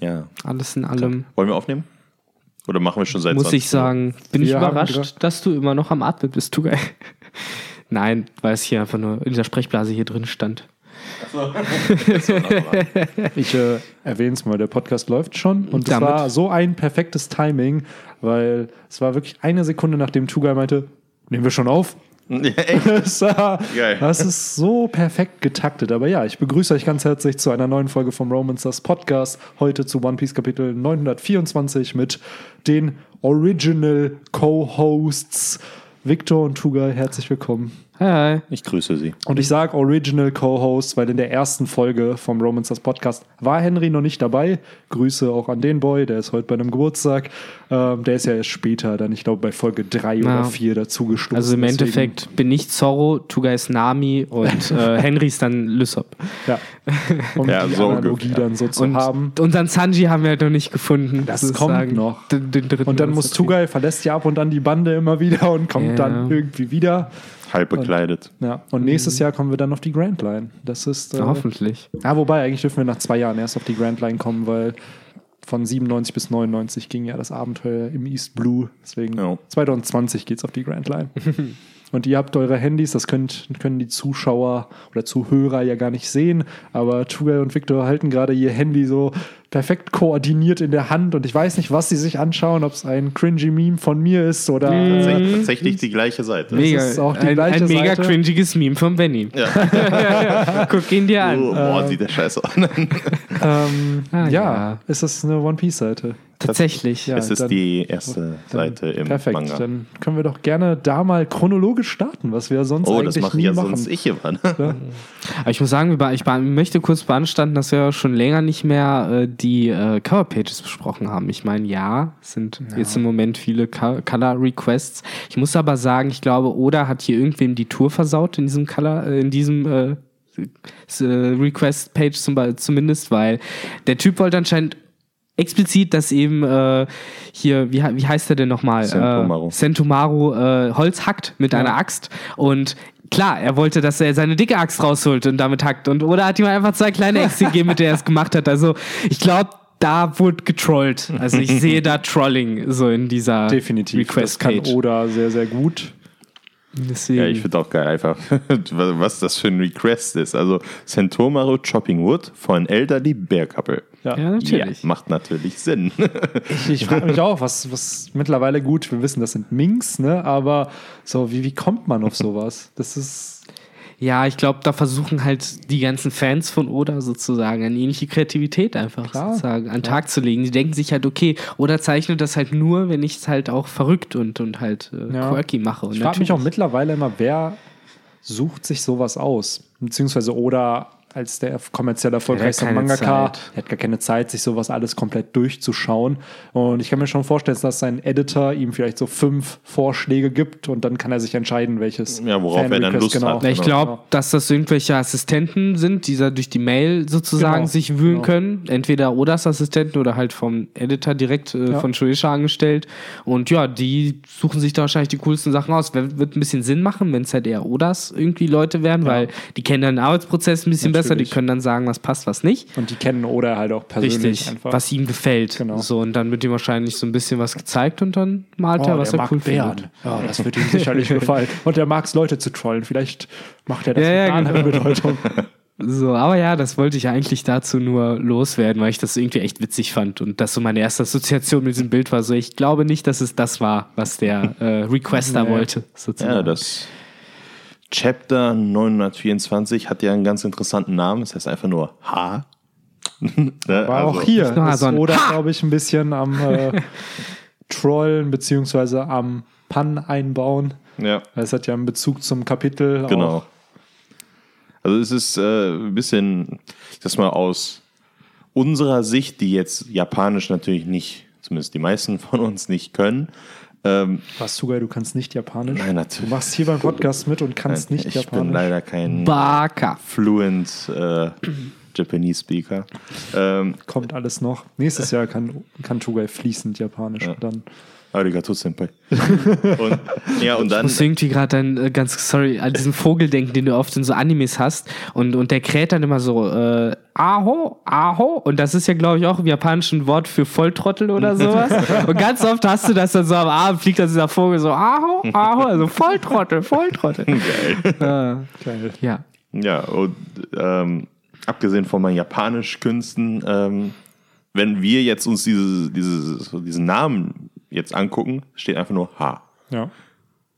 Ja. Alles in allem Wollen wir aufnehmen? Oder machen wir schon seit muss 20 ich sagen, bin ich überrascht, dass du immer noch am Atmen bist, du geil. Nein, weil es hier einfach nur in dieser Sprechblase hier drin stand. Ich äh, erwähne es mal, der Podcast läuft schon und es war so ein perfektes Timing, weil es war wirklich eine Sekunde, nachdem Tugai meinte, nehmen wir schon auf. Ja, echt? Das, ist so perfekt getaktet. Aber ja, ich begrüße euch ganz herzlich zu einer neuen Folge vom Romancers Podcast. Heute zu One Piece Kapitel 924 mit den Original Co-Hosts Victor und Tugai. Herzlich willkommen. Hi, hi. Ich grüße Sie. Und ich sage Original Co-Host, weil in der ersten Folge vom Romancers Podcast war Henry noch nicht dabei. Grüße auch an den Boy, der ist heute bei einem Geburtstag. Ähm, der ist ja erst später dann, ich glaube, bei Folge 3 Ja. oder 4 dazugestoßen. Also im Deswegen- Endeffekt bin ich Zorro, Tuga ist Nami und äh, Henry ist dann Lysop. Ja. Um Ja, die so Analogie ungefähr. dann so zu Und haben. unseren Sanji haben wir halt noch nicht gefunden. Das sozusagen. kommt noch. Den, den dritten Und dann muss. Tugai, verlässt ja ab und an die Bande immer wieder und kommt Ja. dann irgendwie wieder. Halb bekleidet. Ja. Und nächstes Jahr kommen wir dann auf die Grand Line. Das ist. Äh, Ja, hoffentlich. Ja, wobei, eigentlich dürfen wir nach zwei Jahren erst auf die Grand Line kommen, weil von 97 bis 99 ging ja das Abenteuer im East Blue. Deswegen Ja. 2020 geht's auf die Grand Line. Und ihr habt eure Handys, das könnt, können die Zuschauer oder Zuhörer ja gar nicht sehen, aber Tugai und Victor halten gerade ihr Handy so perfekt koordiniert in der Hand und ich weiß nicht, was sie sich anschauen, ob es ein cringy Meme von mir ist oder Tatsächlich, tatsächlich die gleiche Seite. Mega, ist auch die ein, gleiche ein mega Seite. cringiges Meme von Benny. Guck ihn dir an. Oh, boah, sieht der scheiße aus. ähm, Ah, ja, ja. ist das eine One Piece Seite? Tatsächlich. Ja, es ist dann- die erste Seite im Perfekt, Manga. dann können wir doch gerne da mal chronologisch starten, was wir sonst oh, eigentlich das mache nie ich ja machen. sonst ich immer. Ne? Aber ich muss sagen, ich möchte kurz beanstanden, dass wir schon länger nicht mehr äh, die äh, Coverpages besprochen haben. Ich meine, ja, es sind jetzt im Moment viele Co Color Requests. Ich muss aber sagen, ich glaube, Oda hat hier irgendwem die Tour versaut in diesem Color, äh, in diesem äh, äh, Request-Page zumindest, weil der Typ wollte anscheinend explizit, dass eben äh, hier, wie, wie heißt er denn nochmal? Sentomaru. Äh, Sentomaru äh, Holz hackt mit einer Axt und klar, er wollte, dass er seine dicke Axt rausholt und damit hackt und oder hat ihm einfach zwei kleine Äxte gegeben, mit der er es gemacht hat. Also ich glaube, da wurde getrollt. Also ich sehe da Trolling so in dieser Definitiv. das kann. Oda sehr, sehr gut. Deswegen. Ja, ich finde auch geil einfach, was das für ein Request ist. Also Sentomaru Chopping Wood von Elderly Bear Couple. Ja. ja, natürlich. Ja, macht natürlich Sinn. Ich, ich frage mich auch, was, was mittlerweile gut, wir wissen, das sind Minks, ne? Aber so, wie, wie kommt man auf sowas? Das ist. Ja, ich glaube, da versuchen halt die ganzen Fans von Oda sozusagen eine ähnliche Kreativität einfach Klar. sozusagen an den Tag zu legen. Die denken sich halt, okay, Oda zeichnet das halt nur, wenn ich es halt auch verrückt und, und halt äh, Ja. quirky mache. Und Ich frage mich auch mittlerweile immer, wer sucht sich sowas aus? Beziehungsweise Oda als der kommerziell erfolgreichste Mangaka, Zeit. der hat gar keine Zeit, sich sowas alles komplett durchzuschauen. Und ich kann mir schon vorstellen, dass sein Editor ihm vielleicht so fünf Vorschläge gibt und dann kann er sich entscheiden, welches Ja, worauf er dann Lust hat. Ja, ich Genau. glaube, dass das irgendwelche Assistenten sind, die da durch die Mail sozusagen Genau, sich wühlen genau. können. Entweder Odas Assistenten oder halt vom Editor direkt äh, Ja. von Shueisha angestellt. Und ja, die suchen sich da wahrscheinlich die coolsten Sachen aus. Wer- Wird ein bisschen Sinn machen, wenn es halt eher Odas irgendwie Leute werden, weil die kennen dann den Arbeitsprozess ein bisschen besser, die Natürlich. können dann sagen, was passt, was nicht. Und die kennen Oda halt auch persönlich Richtig, einfach. was ihm gefällt. Genau. So, und dann wird ihm wahrscheinlich so ein bisschen was gezeigt und dann malt Oh, er, was der er mag cool Bären. findet. Ja, das wird ihm sicherlich gefallen. Und der mag es, Leute zu trollen. Vielleicht macht er das Ja, mit ja, einer anderen genau. Bedeutung. So, aber ja, das wollte ich eigentlich dazu nur loswerden, weil ich das irgendwie echt witzig fand und das so meine erste Assoziation mit diesem Bild war. So, ich glaube nicht, dass es das war, was der äh, Requester Nee. wollte. Sozusagen. Ja, das Chapter 924 hat ja einen ganz interessanten Namen. Das heißt einfach nur H. Ne, War also- auch hier. Ist Ha! glaube ich, ein bisschen am äh, Trollen beziehungsweise am Pan einbauen. Ja, Es hat ja einen Bezug zum Kapitel. genau. Auch. Also es ist äh, ein bisschen, das mal aus unserer Sicht, die jetzt Japanisch natürlich nicht, zumindest die meisten von uns nicht können. Ähm, Was, Sugai, du kannst nicht Japanisch? Nein, natürlich. Du machst hier beim Podcast mit und kannst nicht ich Japanisch. bin leider kein Baka. fluent äh, Japanese Speaker. Ähm, Kommt alles noch. Nächstes Jahr kann, kann Tugai fließend Japanisch und dann. Arigato Senpai. und, ja, und Ich dann. muss irgendwie gerade dann äh, ganz, sorry, an diesen Vogel denken, den du oft in so Animes hast. Und, und der kräht dann immer so, äh, Aho, Aho. Und das ist ja, glaube ich, auch im japanischen Wort für Volltrottel oder sowas. und ganz oft hast du das dann so am Abend, fliegt dann dieser Vogel so, Aho, Aho, also Volltrottel, Volltrottel. Geil. Geil. Ja. Ja, und ähm, abgesehen von meinen Japanisch-Künsten, ähm, wenn wir jetzt uns diese, diese, diesen Namen jetzt angucken, steht einfach nur H. Ja.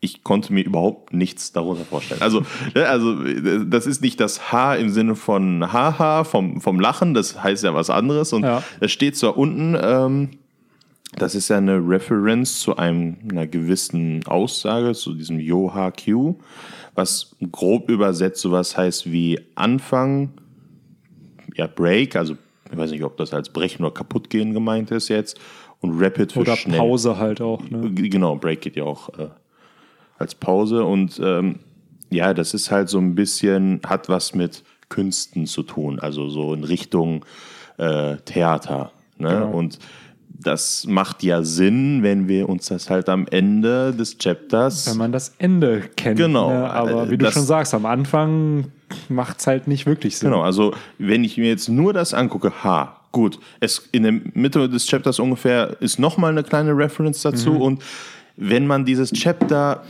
Ich konnte mir überhaupt nichts darunter vorstellen. Also, ne, also das ist nicht das H im Sinne von Haha, vom, vom Lachen, das heißt ja was anderes. Und Ja. das steht zwar unten, ähm, das ist ja eine Reference zu einem, einer gewissen Aussage, zu diesem Yo-Ha-Q, was grob übersetzt sowas heißt wie Anfang, ja, Break, also ich weiß nicht, ob das als Brechen oder Kaputtgehen gemeint ist jetzt, und Rapid für Oder schnell. Pause halt auch. Ne? Genau, Break geht ja auch äh, als Pause und ähm, ja, das ist halt so ein bisschen, hat was mit Künsten zu tun, also so in Richtung äh, Theater. Ne? Genau. Und das macht ja Sinn, wenn wir uns das halt am Ende des Chapters. Wenn man das Ende kennt. Genau. Ne? Aber wie du schon sagst, am Anfang macht es halt nicht wirklich Sinn. Genau, also wenn ich mir jetzt nur das angucke, ha, gut, es in der Mitte des Chapters ungefähr ist nochmal eine kleine Reference dazu Mhm. und wenn man dieses Chapter,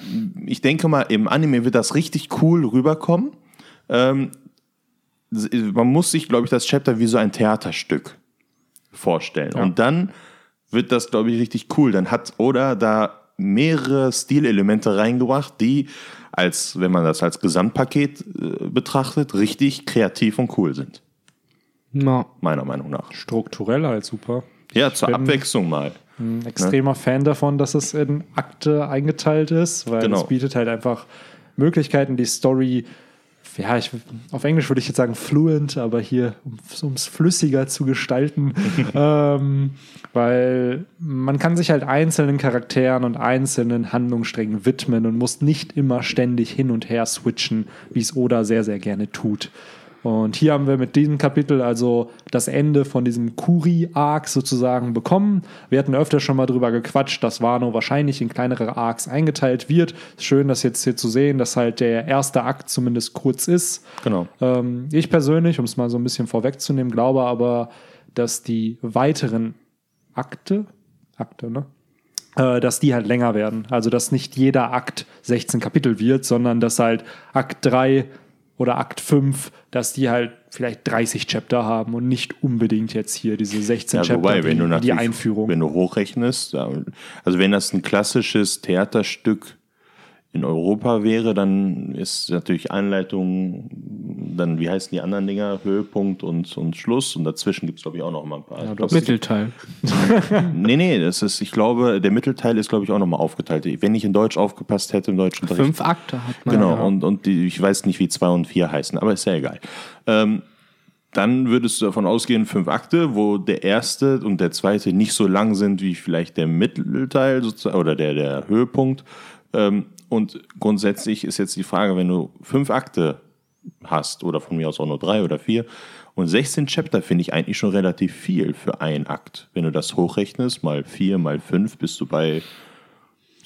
ich denke mal, im Anime wird das richtig cool rüberkommen. Ähm, man muss sich, glaube ich, das Chapter wie so ein Theaterstück vorstellen. Und dann wird das, glaube ich, richtig cool. Dann hat Oda da mehrere Stilelemente reingebracht, die, als wenn man das als Gesamtpaket äh, betrachtet, richtig kreativ und cool sind. Ja. Meiner Meinung nach. Strukturell halt super. Ja, zur Abwechslung mal. Ein extremer Fan davon, dass es in Akte eingeteilt ist, weil Genau. es bietet halt einfach Möglichkeiten, die Story, ja, ich, auf Englisch würde ich jetzt sagen fluent, aber hier, um es flüssiger zu gestalten, ähm, weil man kann sich halt einzelnen Charakteren und einzelnen Handlungssträngen widmen und muss nicht immer ständig hin und her switchen, wie es Oda sehr, sehr gerne tut. Und hier haben wir mit diesem Kapitel also das Ende von diesem Kuri-Arc sozusagen bekommen. Wir hatten öfter schon mal drüber gequatscht, dass Wano wahrscheinlich in kleinere Arcs eingeteilt wird. Ist schön, das jetzt hier zu sehen, dass halt der erste Akt zumindest kurz ist. Genau. Ähm, ich persönlich, um es mal so ein bisschen vorwegzunehmen, glaube aber, dass die weiteren Akte, Akte, ne? Äh, dass die halt länger werden. Also, dass nicht jeder Akt 16 Kapitel wird, sondern dass halt Akt 3 oder Akt 5, dass die halt vielleicht 30 Chapter haben und nicht unbedingt jetzt hier diese 16 Ja, Chapter, wobei, wenn die, du die Einführung. wenn du hochrechnest, also wenn das ein klassisches Theaterstück in Europa wäre, dann ist natürlich Einleitung, dann, wie heißen die anderen Dinger, Höhepunkt und, und Schluss und dazwischen gibt es, glaube ich, auch noch mal ein paar. ich glaub, Mittelteil. nee, nee, das ist, ich glaube, der Mittelteil ist, glaube ich, auch noch mal aufgeteilt. Wenn ich in Deutsch aufgepasst hätte, im deutschen Unterricht. Fünf Akte hat man. Genau, Ja. und, und die, ich weiß nicht, wie zwei und vier heißen, aber ist ja egal. Ähm, dann würdest du davon ausgehen, fünf Akte, wo der erste und der zweite nicht so lang sind wie vielleicht der Mittelteil sozusagen, oder der, der Höhepunkt. Ähm, und grundsätzlich ist jetzt die Frage, wenn du fünf Akte hast, oder von mir aus auch nur drei oder vier, und 16 Chapter finde ich eigentlich schon relativ viel für einen Akt. Wenn du das hochrechnest, mal vier, mal fünf, bist du bei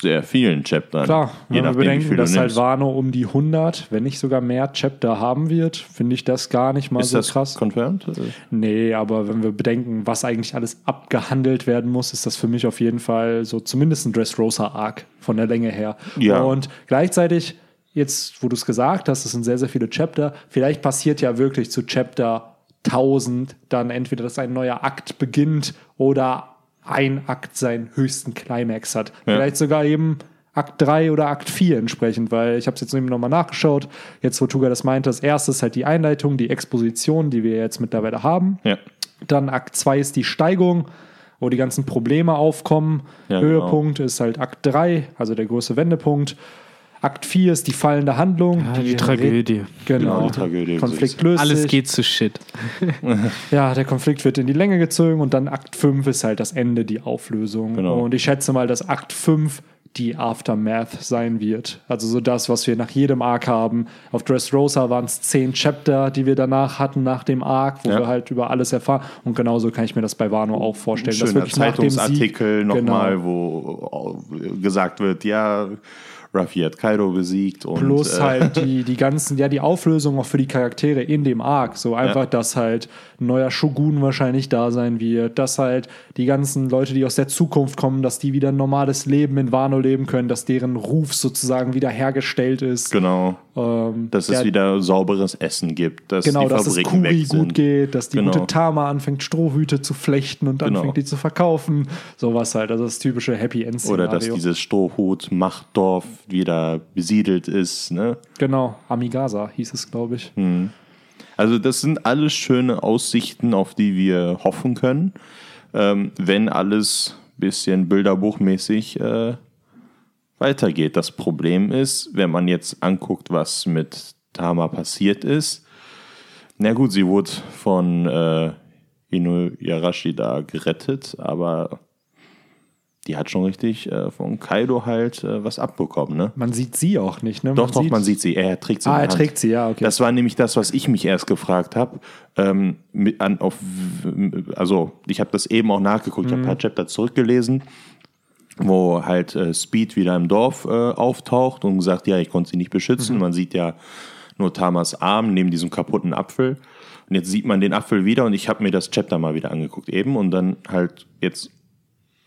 sehr vielen Chaptern. Klar, wenn wir bedenken, dass halt nimmst. Wano um die 100, wenn nicht sogar mehr Chapter haben wird, finde ich das gar nicht mal Ist so das krass. confirmed? Nee, aber wenn wir bedenken, was eigentlich alles abgehandelt werden muss, ist das für mich auf jeden Fall so zumindest ein Dressrosa-Arc von der Länge her. Ja. Und gleichzeitig, jetzt, wo du es gesagt hast, es sind sehr, sehr viele Chapter, vielleicht passiert ja wirklich zu Chapter 1000 dann entweder, dass ein neuer Akt beginnt oder ein Akt seinen höchsten Climax hat. Ja. Vielleicht sogar eben Akt 3 oder Akt 4 entsprechend, weil ich habe es jetzt eben nochmal nachgeschaut. Jetzt, wo Tuga das meinte, das erste ist halt die Einleitung, die Exposition, die wir jetzt mittlerweile haben. Ja. Dann Akt 2 ist die Steigung, wo die ganzen Probleme aufkommen. Ja, genau. Höhepunkt ist halt Akt 3, also der große Wendepunkt. Akt 4 ist die fallende Handlung. Ja, die Tragödie. Genau. Genau, die Tragödie, Konflikt löst Alles geht zu Shit. Ja, der Konflikt wird in die Länge gezogen und dann Akt 5 ist halt das Ende, die Auflösung. Genau. Und ich schätze mal, dass Akt 5 die Aftermath sein wird. Also so das, was wir nach jedem Arc haben. Auf Dressrosa waren es zehn Chapter, die wir danach hatten, nach dem Arc, wo Ja. wir halt über alles erfahren. Und genauso kann ich mir das bei Wano auch vorstellen. dass Schöner wirklich dem Sieg- Zeitungsartikel nochmal, Genau. wo gesagt wird, ja, Ruffy hat Kaido besiegt und Plus äh, halt die, die ganzen, ja, die Auflösung auch für die Charaktere in dem Arc. So einfach, Ja. dass halt ein neuer Shogun wahrscheinlich da sein wird, dass halt die ganzen Leute, die aus der Zukunft kommen, dass die wieder ein normales Leben in Wano leben können, dass deren Ruf sozusagen wieder hergestellt ist. genau, Ähm, dass es ja, wieder sauberes Essen gibt, dass Genau, die dass es Kuri weg sind. gut geht, dass die Genau. gute Tama anfängt, Strohhüte zu flechten und Genau. anfängt, die zu verkaufen. Sowas halt, also das typische Happy End Oder dass Szenario. dieses Strohhut-Machtdorf wieder besiedelt ist. Ne? Genau, Amigasa hieß es, glaube ich. Hm. Also das sind alles schöne Aussichten, auf die wir hoffen können, ähm, wenn alles bisschen bilderbuchmäßig äh, weitergeht. Das Problem ist, wenn man jetzt anguckt, was mit Tama passiert ist, na gut, sie wurde von äh, Inuyarashi da gerettet, aber die hat schon richtig äh, von Kaido halt äh, was abbekommen, ne? Man sieht sie auch nicht, ne? Doch, doch, man sieht sie. Er trägt sie Ah, er Hand. trägt sie, ja, okay. Das war nämlich das, was ich mich erst gefragt habe. Ähm, mit- an- auf, also, ich habe das eben auch nachgeguckt, ich habe ein paar Chapter zurückgelesen, wo halt äh, Speed wieder im Dorf äh, auftaucht und sagt, ja, ich konnte sie nicht beschützen. Man sieht ja nur Tamas Arm neben diesem kaputten Apfel. Und jetzt sieht man den Apfel wieder und ich habe mir das Chapter mal wieder angeguckt eben und dann halt jetzt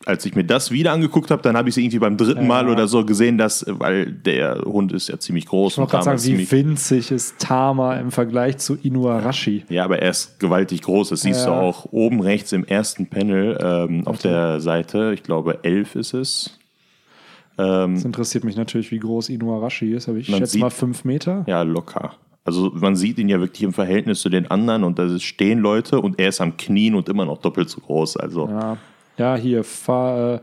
als ich mir das wieder angeguckt habe, dann habe ich es irgendwie beim dritten Mal oder so gesehen, dass, weil der Hund ist ja ziemlich groß Ich wollte gerade sagen, wie winzig ist Tama im Vergleich zu Inuarashi. ja, aber er ist gewaltig groß. Das siehst Ja. du auch oben rechts im ersten Panel ähm, auf der Seite. Ich glaube, 11 ist es. Das interessiert mich natürlich, wie groß Inuarashi ist, aber ich schätze sieht- mal fünf Meter. Ja, locker. Also man sieht ihn ja wirklich im Verhältnis zu den anderen und da stehen Leute und er ist am Knien und immer noch doppelt so groß. Also Ja, ja hier, fahr, äh,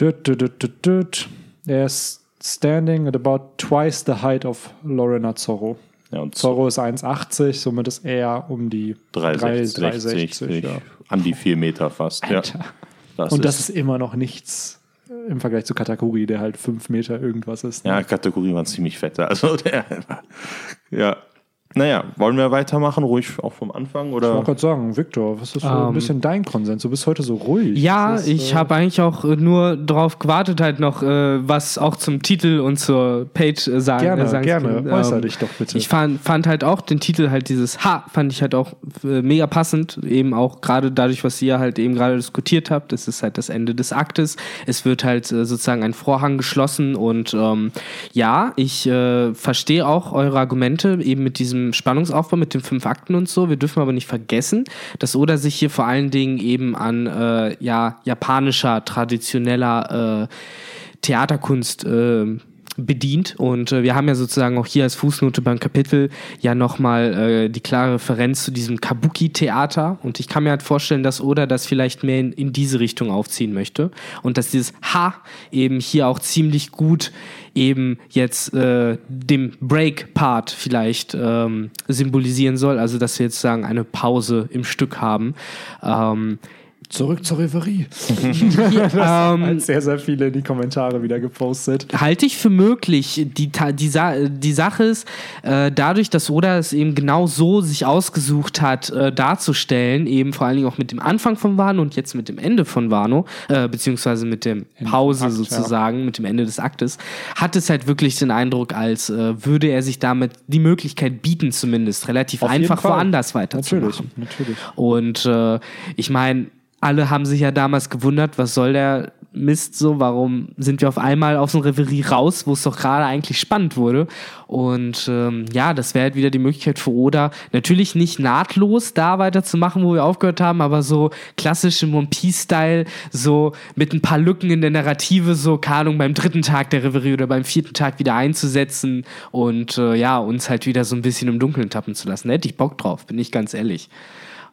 düt, düt, düt, düt, düt. er ist standing at about twice the height of Lorena Zorro. ja, und Zorro ist 1,80, somit ist er um die 360, 360, ja. an die 4 Meter fast. Alter. Ja. Das Und das ist, ist immer noch nichts äh, im Vergleich zu Katakuri, der halt 5 Meter irgendwas ist. ne? ja, Kategorie waren ziemlich fette. Also der, ja. Naja, wollen wir weitermachen? Ruhig auch vom Anfang? Ich Oder? wollte gerade sagen, Victor, was ist so ein Ähm, bisschen dein Konsens? Du bist heute so ruhig. Ja, ist, ich äh, habe eigentlich auch äh, nur darauf gewartet, halt noch äh, was auch zum Titel und zur Page äh, sagen. Gerne, äh, sagen gerne. können. Äußer dich doch bitte. Ich fand, fand halt auch den Titel halt dieses Ha, fand ich halt auch äh, mega passend, eben auch gerade dadurch, was ihr halt eben gerade diskutiert habt. Das ist halt das Ende des Aktes. Es wird halt äh, sozusagen ein Vorhang geschlossen und ähm, ja, ich äh, verstehe auch eure Argumente eben mit diesem Spannungsaufbau, mit den fünf Akten und so. Wir dürfen aber nicht vergessen, dass Oda sich hier vor allen Dingen eben an äh, ja, japanischer, traditioneller äh, Theaterkunst äh, bedient. Und äh, wir haben ja sozusagen auch hier als Fußnote beim Kapitel ja nochmal äh, die klare Referenz zu diesem Kabuki-Theater. Und ich kann mir halt vorstellen, dass Oda das vielleicht mehr in, in diese Richtung aufziehen möchte. Und dass dieses Ha eben hier auch ziemlich gut eben jetzt äh, dem Break-Part vielleicht ähm, symbolisieren soll. Also dass wir jetzt sagen, eine Pause im Stück haben. Ähm, Zurück zur Reverie. ähm, Hat sehr, sehr viele in die Kommentare wieder gepostet. halte ich für möglich. Die, die, die Sache ist, äh, dadurch, dass Oda es eben genau so sich ausgesucht hat, äh, darzustellen, eben vor allen Dingen auch mit dem Anfang von Wano und jetzt mit dem Ende von Wano, äh, beziehungsweise mit dem Pause Akt, sozusagen, mit dem Ende des Aktes, hat es halt wirklich den Eindruck, als äh, würde er sich damit die Möglichkeit bieten, zumindest relativ Auf einfach woanders Natürlich, weiterzumachen. natürlich. Und äh, ich meine, alle haben sich ja damals gewundert, was soll der Mist so, warum sind wir auf einmal aus dem Reverie raus, wo es doch gerade eigentlich spannend wurde. Und ähm, ja, das wäre halt wieder die Möglichkeit für Oda, natürlich nicht nahtlos da weiterzumachen, wo wir aufgehört haben, aber so klassisch im One Piece-Style, so mit ein paar Lücken in der Narrative, so, keine Ahnung, beim dritten Tag der Reverie oder beim vierten Tag wieder einzusetzen und äh, ja, uns halt wieder so ein bisschen im Dunkeln tappen zu lassen. Da hätte ich Bock drauf, bin ich ganz ehrlich.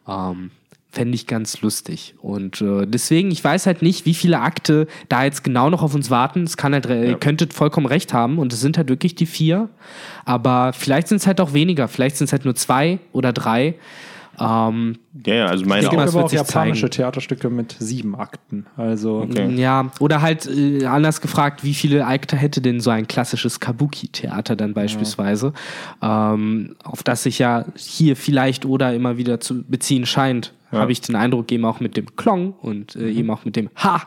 Ähm, Fände ich ganz lustig. Und äh, deswegen, ich weiß halt nicht, wie viele Akte da jetzt genau noch auf uns warten. Es kann halt, äh, ihr könntet vollkommen recht haben und es sind halt wirklich die vier. Aber vielleicht sind es halt auch weniger. Vielleicht sind es halt nur zwei oder drei. Ähm, Ja, ja, also meine Es gibt auch. aber wird auch japanische zeigen. Theaterstücke mit sieben Akten. Also Okay. Ja, oder halt äh, anders gefragt, wie viele Akte hätte denn so ein klassisches Kabuki-Theater dann beispielsweise, ähm, auf das sich ja hier vielleicht oder immer wieder zu beziehen scheint, habe ich den Eindruck, eben auch mit dem Klong und äh, eben auch mit dem Ha.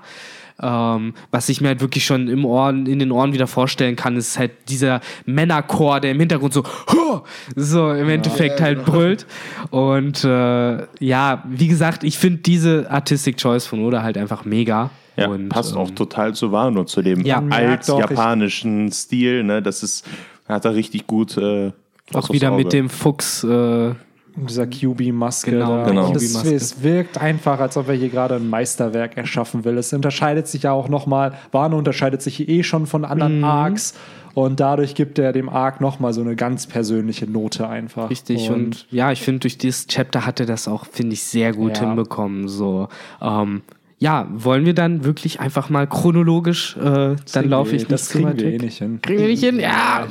Ähm, was ich mir halt wirklich schon im Ohren, in den Ohren wieder vorstellen kann, ist halt dieser Männerchor, der im Hintergrund so, "Huh!" so im Endeffekt halt brüllt. Und äh, ja, wie gesagt, ich finde diese Artistic Choice von Oda halt einfach mega. Ja, und, passt ähm, auch total zu Wano, zu dem Ja. Alt-japanischen Stil. Ne? Das ist, hat er richtig gut. Äh, Auch wieder mit dem Fuchs. Äh, dieser QB-Maske Genau, da. genau. Und es, es wirkt einfach, als ob er hier gerade ein Meisterwerk erschaffen will. Es unterscheidet sich ja auch nochmal, Wano unterscheidet sich eh schon von Mhm. anderen Arcs und dadurch gibt er dem Arc nochmal so eine ganz persönliche Note einfach. richtig. Und, ja, ich finde, durch dieses Chapter hat er das auch, finde ich, sehr gut Ja. hinbekommen. So. Ähm, ja, wollen wir dann wirklich einfach mal chronologisch, äh, dann laufe ich nicht das kriegen weit wir eh nicht hin. Kriegen wir nicht hin? Ja.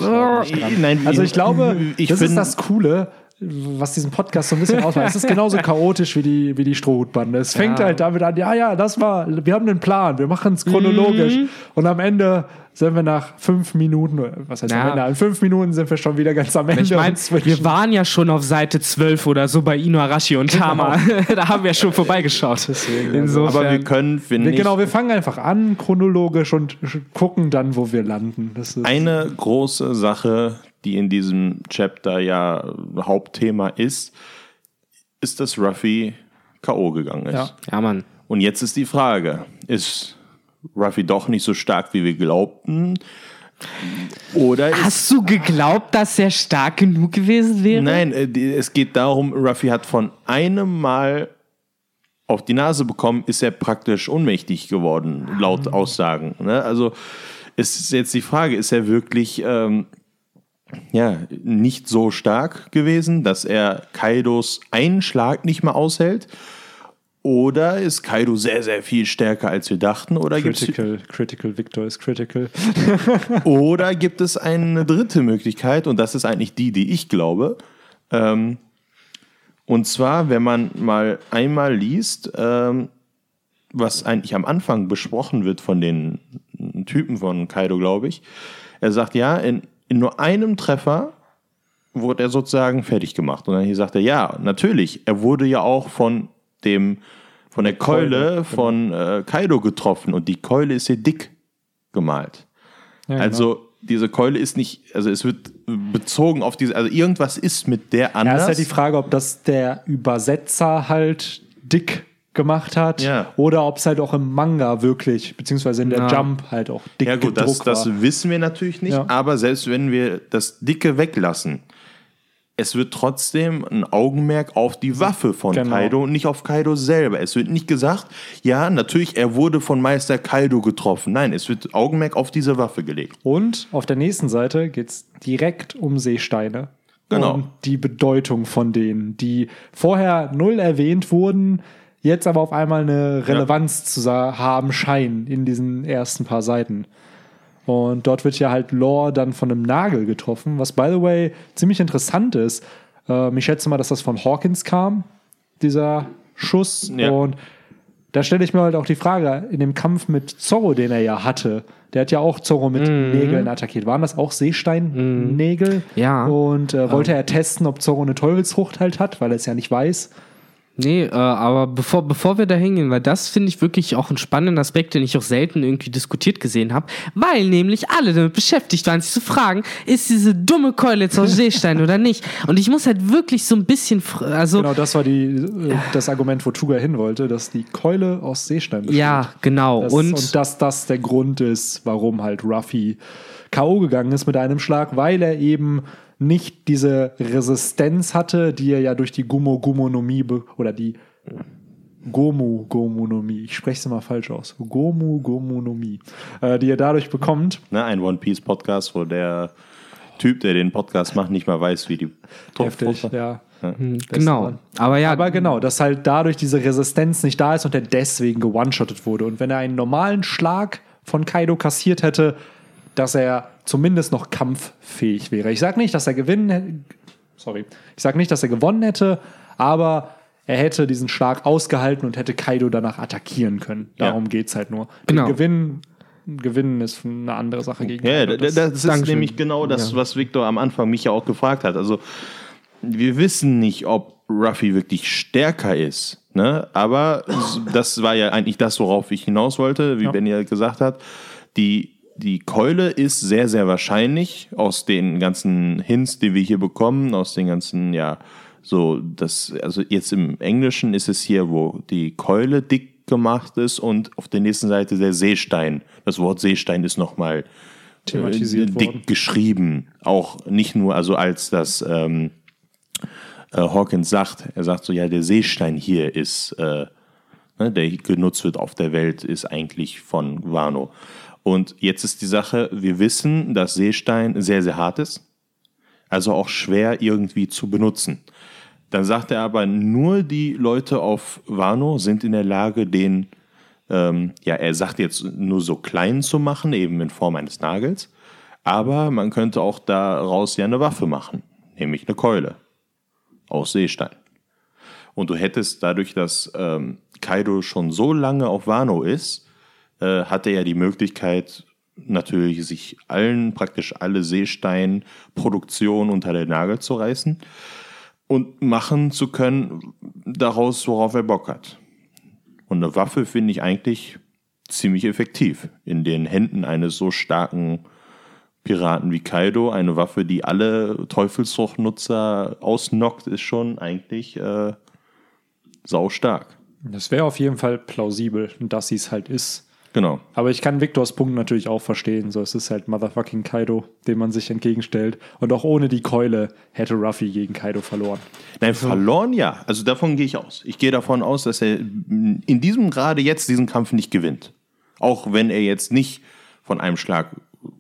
Nein, Also ich glaube, ich das ist das Coole, was diesen Podcast so ein bisschen ausmacht. Es ist genauso chaotisch wie die, wie die Strohhutbande. Es fängt Ja. halt damit an, ja, ja, das war, wir haben einen Plan, wir machen es chronologisch. Mhm. Und am Ende sind wir nach fünf Minuten, was heißt am Ja. Ende? In fünf Minuten sind wir schon wieder ganz am Ende. Ich meine, wir waren ja schon auf Seite 12 oder so bei Inuarashi und Tama. da haben wir schon vorbeigeschaut. Insofern. aber wir können, finde wir, ich, genau, wir fangen einfach an, chronologisch und gucken dann, wo wir landen. Das ist, eine große Sache, die in diesem Chapter ja Hauptthema ist, ist, dass Ruffy K.O. gegangen ist. Ja. ja, Mann. Und jetzt ist die Frage, ist Ruffy doch nicht so stark, wie wir glaubten? Oder Hast du geglaubt, dass er stark genug gewesen wäre? Nein, äh, es geht darum, Ruffy hat von einem Mal auf die Nase bekommen, ist er praktisch ohnmächtig geworden, laut Aussagen. Ne? Also es ist jetzt die Frage, ist er wirklich ähm, ja, nicht so stark gewesen, dass er Kaidos einen Schlag nicht mehr aushält? Oder ist Kaido sehr, sehr viel stärker, als wir dachten? Oder gibt's critical, critical Victor ist critical. oder gibt es eine dritte Möglichkeit, und das ist eigentlich die, die ich glaube. Ähm, und zwar, wenn man mal einmal liest, ähm, was eigentlich am Anfang besprochen wird von den Typen von Kaido, glaube ich. Er sagt, ja, in, in nur einem Treffer wurde er sozusagen fertig gemacht. Und dann hier sagt er, ja, natürlich, er wurde ja auch von dem von der Keule, Keule, von äh, Kaido getroffen und die Keule ist hier dick gemalt. Ja, genau. Also diese Keule ist nicht, also es wird bezogen auf diese, also irgendwas ist mit der Ja, anders. ist halt die Frage, ob das der Übersetzer halt dick gemacht hat Ja. oder ob es halt auch im Manga wirklich, beziehungsweise in der Ja. Jump halt auch dick ja gut, das, das wissen wir natürlich nicht, Ja. aber selbst wenn wir das Dicke weglassen, es wird trotzdem ein Augenmerk auf die Waffe von Genau. Kaido und nicht auf Kaido selber. Es wird nicht gesagt, ja, natürlich, er wurde von Meister Kaido getroffen. Nein, es wird Augenmerk auf diese Waffe gelegt. Und auf der nächsten Seite geht es direkt um Seesteine. Genau. Und die Bedeutung von denen, die vorher null erwähnt wurden, jetzt aber auf einmal eine Relevanz zu sa- haben scheinen in diesen ersten paar Seiten. Und dort wird ja halt Lore dann von einem Nagel getroffen, was by the way ziemlich interessant ist. Ähm, ich schätze mal, dass das von Hawkins kam, dieser Schuss. Ja. Und da stelle ich mir halt auch die Frage, in dem Kampf mit Zorro, den er ja hatte, der hat ja auch Zorro mit Nägeln attackiert. Waren das auch Seesteinnägel? Ja. Und äh, wollte er testen, ob Zorro eine Teufelsfrucht halt hat, weil er es ja nicht weiß. Nee, äh, aber bevor, bevor wir da hingehen, weil das finde ich wirklich auch einen spannenden Aspekt, den ich auch selten irgendwie diskutiert gesehen habe, weil nämlich alle damit beschäftigt waren, sich zu fragen, ist diese dumme Keule jetzt aus Seestein oder nicht? Und ich muss halt wirklich so ein bisschen, also Genau, das war die, äh, das Argument, wo Tuga hin wollte, dass die Keule aus Seestein besteht. ja, genau. Das, und, und, dass das der Grund ist, warum halt Ruffy K.O. gegangen ist mit einem Schlag, weil er eben nicht diese Resistenz hatte, die er ja durch die Gumo-Gumonomie oder die Gomu-Gomonomie, ich spreche es immer falsch aus, Gomu-Gomonomie, äh, die er dadurch bekommt. Ne, ein One Piece Podcast, wo der Typ, der den Podcast macht, nicht mal weiß, wie die Heftig, Frucht- ja. genau. dran. Aber ja, Aber genau, dass halt dadurch diese Resistenz nicht da ist und er deswegen gewone-shottet wurde. Und wenn er einen normalen Schlag von Kaido kassiert hätte, dass er zumindest noch kampffähig wäre. Ich sage nicht, dass er gewinnen hätte. Sorry. Ich sage nicht, dass er gewonnen hätte, Aber er hätte diesen Schlag ausgehalten und hätte Kaido danach attackieren können. Darum Ja. geht's halt nur. Genau. Den Gewinnen, Gewinnen ist eine andere Sache gegen Ja, Kaido. das, das ist Dankeschön. nämlich genau das, Ja. was Victor am Anfang mich ja auch gefragt hat. Also, wir wissen nicht, ob Ruffy wirklich stärker ist. Ne? Aber das war ja eigentlich das, worauf ich hinaus wollte, wie Ja. Benny ja gesagt hat. Die, die Keule ist sehr, sehr wahrscheinlich aus den ganzen Hints, die wir hier bekommen, aus den ganzen, ja, so, das, also jetzt im Englischen ist es hier, wo die Keule dick gemacht ist und auf der nächsten Seite der Seestein. Das Wort Seestein ist nochmal Thematisiert äh, dick worden. geschrieben. Auch nicht nur, also als das ähm, äh, Hawkins sagt, er sagt so, ja, der Seestein hier ist, äh, ne, der genutzt wird auf der Welt, ist eigentlich von Wano. Und jetzt ist die Sache, wir wissen, dass Seestein sehr, sehr hart ist, also auch schwer irgendwie zu benutzen. Dann sagt er aber, nur die Leute auf Wano sind in der Lage, den, ähm, ja, er sagt jetzt nur so klein zu machen, eben in Form eines Nagels. Aber man könnte auch daraus ja eine Waffe machen, nämlich eine Keule aus Seestein. Und du hättest dadurch, dass ähm, Kaido schon so lange auf Wano ist, äh, hat er ja die Möglichkeit, natürlich sich allen, praktisch alle Seesteinproduktionen unter den Nagel zu reißen und machen zu können daraus, worauf er Bock hat. Und eine Waffe finde ich eigentlich ziemlich effektiv. In den Händen eines so starken Piraten wie Kaido, eine Waffe, die alle Teufelsfruchtnutzer ausnockt, ist schon eigentlich äh, sau stark. Das wäre auf jeden Fall plausibel, dass sie es halt ist. Genau. Aber ich kann Victors Punkt natürlich auch verstehen. So, es ist halt Motherfucking Kaido, dem man sich entgegenstellt. Und auch ohne die Keule hätte Ruffy gegen Kaido verloren. Nein, verloren ja. Also davon gehe ich aus. Ich gehe davon aus, dass er in diesem gerade jetzt diesen Kampf nicht gewinnt. Auch wenn er jetzt nicht von einem Schlag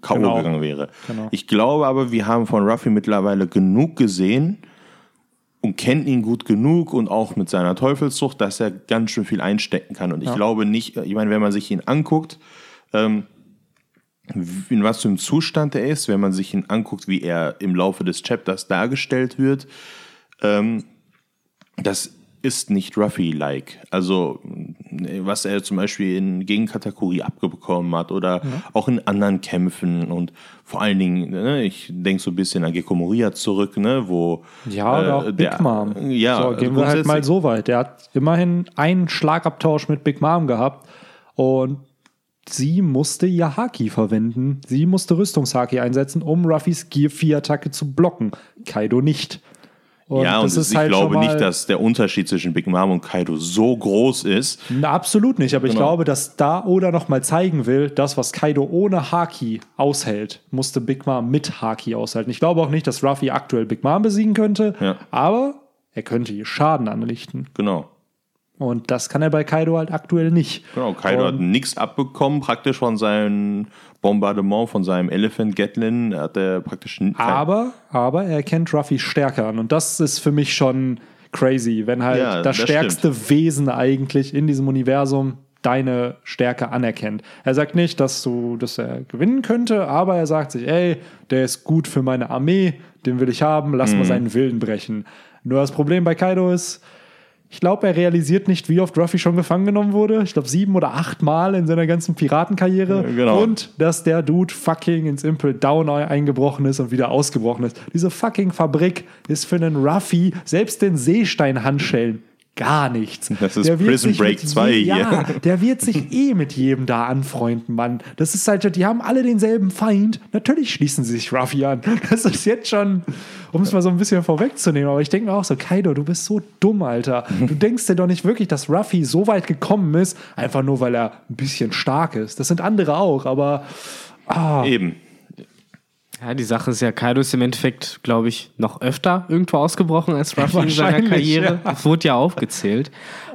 K.O. Genau. gegangen wäre. Genau. Ich glaube aber, wir haben von Ruffy mittlerweile genug gesehen und kennen ihn gut genug und auch mit seiner Teufelszucht, dass er ganz schön viel einstecken kann. Und ich glaube nicht, ich meine, wenn man sich ihn anguckt, ähm, in was für einem Zustand er ist, wenn man sich ihn anguckt, wie er im Laufe des Chapters dargestellt wird, ähm, das ist nicht Ruffy-like. Also, was er zum Beispiel in Gegenkategorie abbekommen hat oder auch in anderen Kämpfen und vor allen Dingen, ne, ich denke so ein bisschen an Gekko Moria zurück, ne, wo. Ja, oder auch äh, Big der- Mom. Ja, so, gehen wir halt mal so weit. Der hat immerhin einen Schlagabtausch mit Big Mom gehabt und sie musste ihr Haki verwenden. Sie musste Rüstungshaki einsetzen, um Ruffys Gear 4 Attacke zu blocken. Kaido nicht. Und ja, und ich halt glaube nicht, dass der Unterschied zwischen Big Mom und Kaido so groß ist. Na, absolut nicht, aber ich Genau. glaube, dass da Oda noch mal zeigen will, das, was Kaido ohne Haki aushält, musste Big Mom mit Haki aushalten. Ich glaube auch nicht, dass Ruffy aktuell Big Mom besiegen könnte, Ja. aber er könnte ihr Schaden anrichten. Genau. Und das kann er bei Kaido halt aktuell nicht. Genau, Kaido hat Und- nichts abbekommen, praktisch von seinem Bombardement, von seinem Elephant Gatlin. Hat er praktisch n- kein- Aber, aber er kennt Ruffy stärker an. Und das ist für mich schon crazy, wenn halt Ja, das, das stärkste Wesen eigentlich in diesem Universum deine Stärke anerkennt. Er sagt nicht, dass du, dass er gewinnen könnte, aber er sagt sich, ey, der ist gut für meine Armee, den will ich haben, lass Mhm. mal seinen Willen brechen. Nur das Problem bei Kaido ist, ich glaube, er realisiert nicht, wie oft Ruffy schon gefangen genommen wurde. Ich glaube, sieben oder acht Mal in seiner ganzen Piratenkarriere. Ja, genau. Und dass der Dude fucking ins Impel Down eingebrochen ist und wieder ausgebrochen ist. Diese fucking Fabrik ist für einen Ruffy, selbst den Seesteinhandschellen, gar nichts. Das ist Prison Break mit 2 je- hier. Ja, der wird sich eh mit jedem da anfreunden, Mann. Das ist halt, die haben alle denselben Feind. Natürlich schließen sie sich Ruffy an. Das ist jetzt schon, um es mal so ein bisschen vorwegzunehmen. Aber ich denke mir auch so, Kaido, du bist so dumm, Alter. Du denkst dir doch nicht wirklich, dass Ruffy so weit gekommen ist, einfach nur, weil er ein bisschen stark ist. Das sind andere auch, aber Eben. Ja, die Sache ist ja, Kaido ist im Endeffekt, glaube ich, noch öfter irgendwo ausgebrochen als Ruffy in seiner Karriere. ja. Es wurde ja aufgezählt.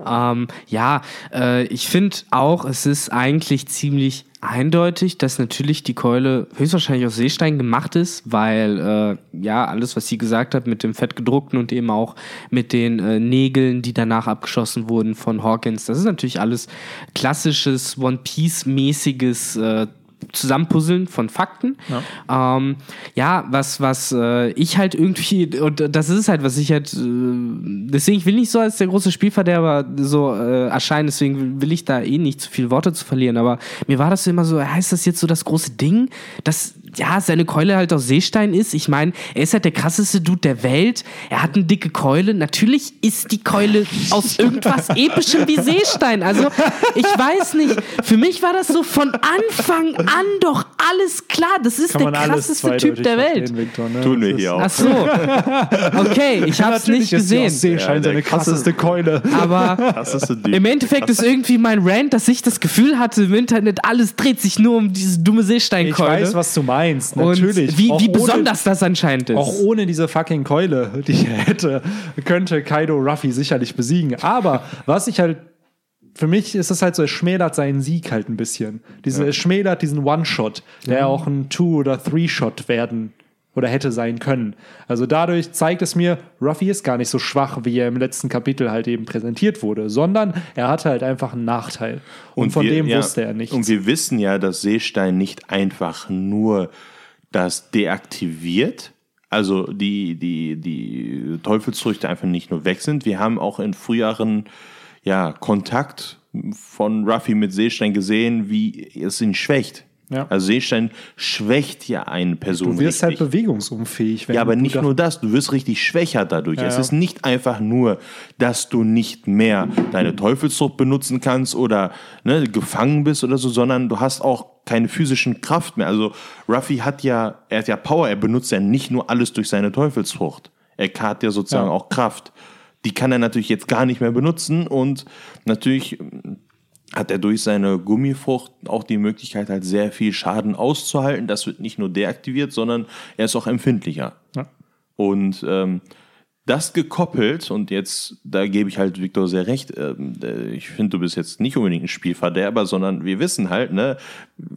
Ähm, ja, äh, ich finde auch, es ist eigentlich ziemlich eindeutig, dass natürlich die Keule höchstwahrscheinlich aus Seestein gemacht ist, weil äh, ja alles, was sie gesagt hat mit dem fettgedruckten und eben auch mit den äh, Nägeln, die danach abgeschossen wurden von Hawkins, das ist natürlich alles klassisches One Piece mäßiges äh, Zusammenpuzzeln von Fakten. Ja, ähm, ja was, was äh, ich halt irgendwie, und das ist halt, was ich halt, äh, deswegen ich will nicht so als der große Spielverderber so äh, erscheinen, deswegen will ich da eh nicht zu viele Worte zu verlieren, aber mir war das immer so, heißt das jetzt so das große Ding, dass ja, seine Keule halt aus Seestein ist. Ich meine, er ist halt der krasseste Dude der Welt. Er hat eine dicke Keule. Natürlich ist die Keule aus irgendwas Epischem wie Seestein. Also, ich weiß nicht. Für mich war das so von Anfang an doch alles klar. Das ist Kann der krasseste Typ der Welt. Victor, ne? Tun wir hier ist- auch. Ach so. Okay, ich hab's Natürlich nicht ist gesehen. Ostseeschein Ja, der seine krasseste Keule. Aber ist im Endeffekt ist irgendwie mein Rant, dass ich das Gefühl hatte, im Internet alles dreht sich nur um diese dumme Ich Seesteinkeule. weiß, was du meinst. Und Natürlich. wie, Auch wie ohne- besonders das anscheinend ist. Auch ohne diese fucking Keule, die er hätte, könnte Kaido Ruffy sicherlich besiegen. Aber was ich halt, für mich ist es halt so, es schmälert seinen Sieg halt ein bisschen. Diese, Es schmälert diesen One-Shot, der auch ein Two- oder Three-Shot werden oder hätte sein können. Also dadurch zeigt es mir, Ruffy ist gar nicht so schwach, wie er im letzten Kapitel halt eben präsentiert wurde, sondern er hatte halt einfach einen Nachteil. Und, von wir- dem ja, wusste er nichts. Und wir wissen ja, dass Seestein nicht einfach nur das deaktiviert, also die, die, die Teufelsfrüchte einfach nicht nur weg sind. Wir haben auch in früheren ja, Kontakt von Ruffy mit Seestein gesehen, wie es ihn schwächt. Ja. Also Seestein schwächt ja eine Person. du wirst halt richtig. bewegungsunfähig. Wenn Ja, aber nicht nur das, du wirst richtig schwächer dadurch. Ja, es ja. ist nicht einfach nur, dass du nicht mehr deine Teufelszucht benutzen kannst oder ne, gefangen bist oder so, sondern du hast auch keine physischen Kraft mehr. Also Ruffy hat ja, er hat ja Power, er benutzt ja nicht nur alles durch seine Teufelsfrucht. Er hat ja sozusagen auch Kraft. Die kann er natürlich jetzt gar nicht mehr benutzen und natürlich hat er durch seine Gummifrucht auch die Möglichkeit, halt sehr viel Schaden auszuhalten. Das wird nicht nur deaktiviert, sondern er ist auch empfindlicher. Ja. Und ähm, das gekoppelt, und jetzt, da gebe ich halt Victor sehr recht, äh, ich finde, du bist jetzt nicht unbedingt ein Spielverderber, sondern wir wissen halt, ne,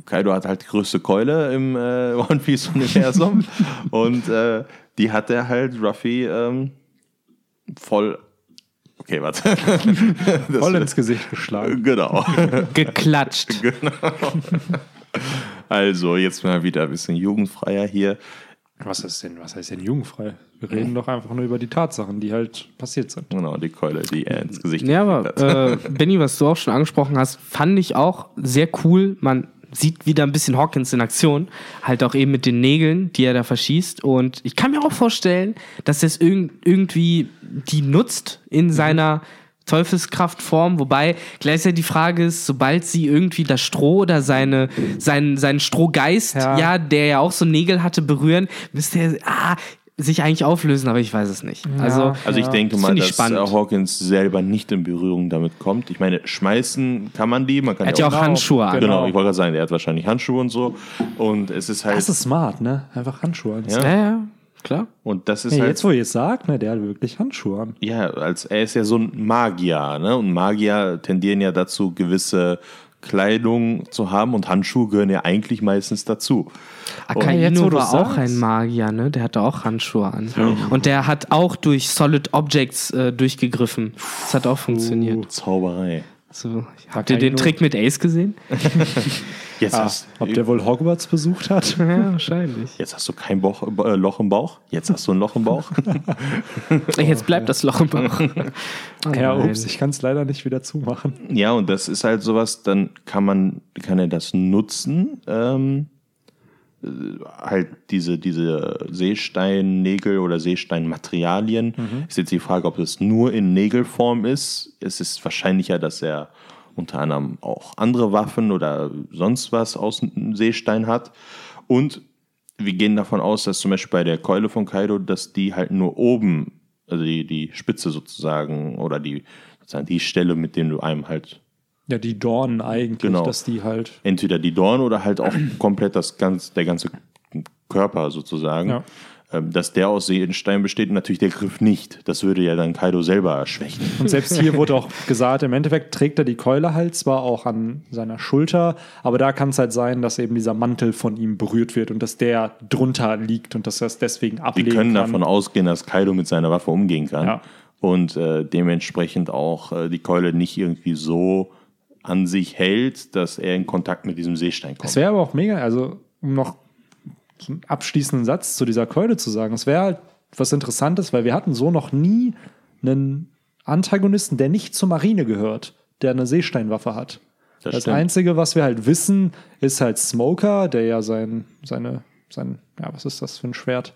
Kaido hat halt die größte Keule im äh, One Piece-Universum und äh, die hat er halt Ruffy ähm, voll. Okay, warte. Das voll ins Gesicht geschlagen. Genau. Geklatscht. Also, jetzt mal wieder ein bisschen jugendfreier hier. Was ist denn, was heißt denn jugendfrei? Wir reden doch einfach nur über die Tatsachen, die halt passiert sind. Genau, die Keule, die er ins Gesicht Ja, aber hat. äh, Benny, was du auch schon angesprochen hast, fand ich auch sehr cool. Man sieht wieder ein bisschen Hawkins in Aktion, halt auch eben mit den Nägeln, die er da verschießt. Und ich kann mir auch vorstellen, dass er es irg irgendwie die nutzt in seiner Teufelskraftform, wobei gleichzeitig die Frage ist, sobald sie irgendwie das Stroh oder seine, seinen, seinen Strohgeist, ja. Ja. der ja auch so Nägel hatte, berühren, müsste er ah, sich eigentlich auflösen, aber ich weiß es nicht. Also, Also ich Ja, denke das mal, ich dass spannend. äh, Hawkins selber nicht in Berührung damit kommt. Ich meine, schmeißen kann man die, man kann er hat ja auch Genau, Handschuhe an. Genau, ich wollte gerade sagen, der hat wahrscheinlich Handschuhe und so. Und es ist halt. Das ist smart, ne? Einfach Handschuhe an. Ja. Ja, ja, klar. und das ist Hey, halt. jetzt, wo ihr es sagt, ne, der hat wirklich Handschuhe an. Ja, als er ist ja so ein Magier, ne? Und Magier tendieren ja dazu, gewisse Kleidung zu haben und Handschuhe gehören ja eigentlich meistens dazu. Akainu war auch ein Magier, ne? Der hatte auch Handschuhe an. Und der hat auch durch Solid Objects äh, durchgegriffen. Das hat auch funktioniert. Zauberei. So, habt ihr den Trick mit Ace gesehen? Jetzt, Ah, hast, ob der wohl Hogwarts besucht hat? ja, wahrscheinlich. jetzt hast du kein Bauch, äh, Loch im Bauch. Jetzt hast du ein Loch im Bauch. Jetzt bleibt das Loch im Bauch. ja, nein. ups, ich kann es leider nicht wieder zumachen. Ja, und das ist halt sowas, dann kann man, kann er das nutzen, ähm, äh, halt diese, diese Seesteinnägel oder Seesteinmaterialien. Ist jetzt die Frage, ob es nur in Nägelform ist. Es ist wahrscheinlicher, dass er unter anderem auch andere Waffen oder sonst was aus dem Seestein hat. Und wir gehen davon aus, dass zum Beispiel bei der Keule von Kaido, dass die halt nur oben, also die, die Spitze sozusagen oder die, sozusagen die Stelle, mit dem du einem halt Ja, die Dornen eigentlich, Genau. dass die halt. entweder die Dorn oder halt auch komplett das ganz, der ganze Körper sozusagen, Ja. ähm, dass der aus Seelenstein besteht und natürlich der Griff nicht. Das würde ja dann Kaido selber schwächen. Und selbst hier wurde auch gesagt, im Endeffekt trägt er die Keule halt zwar auch an seiner Schulter, aber da kann es halt sein, dass eben dieser Mantel von ihm berührt wird und dass der drunter liegt und dass er es deswegen Wir ablegen können kann. davon ausgehen, dass Kaido mit seiner Waffe umgehen kann Ja. und äh, dementsprechend auch äh, die Keule nicht irgendwie so an sich hält, dass er in Kontakt mit diesem Seestein kommt. Es wäre aber auch mega, also um noch einen abschließenden Satz zu dieser Keule zu sagen, es wäre halt was Interessantes, weil wir hatten so noch nie einen Antagonisten, der nicht zur Marine gehört, der eine Seesteinwaffe hat. Das Das. Einzige, was wir halt wissen, ist halt Smoker, der ja sein, seine, sein, ja, was ist das für ein Schwert?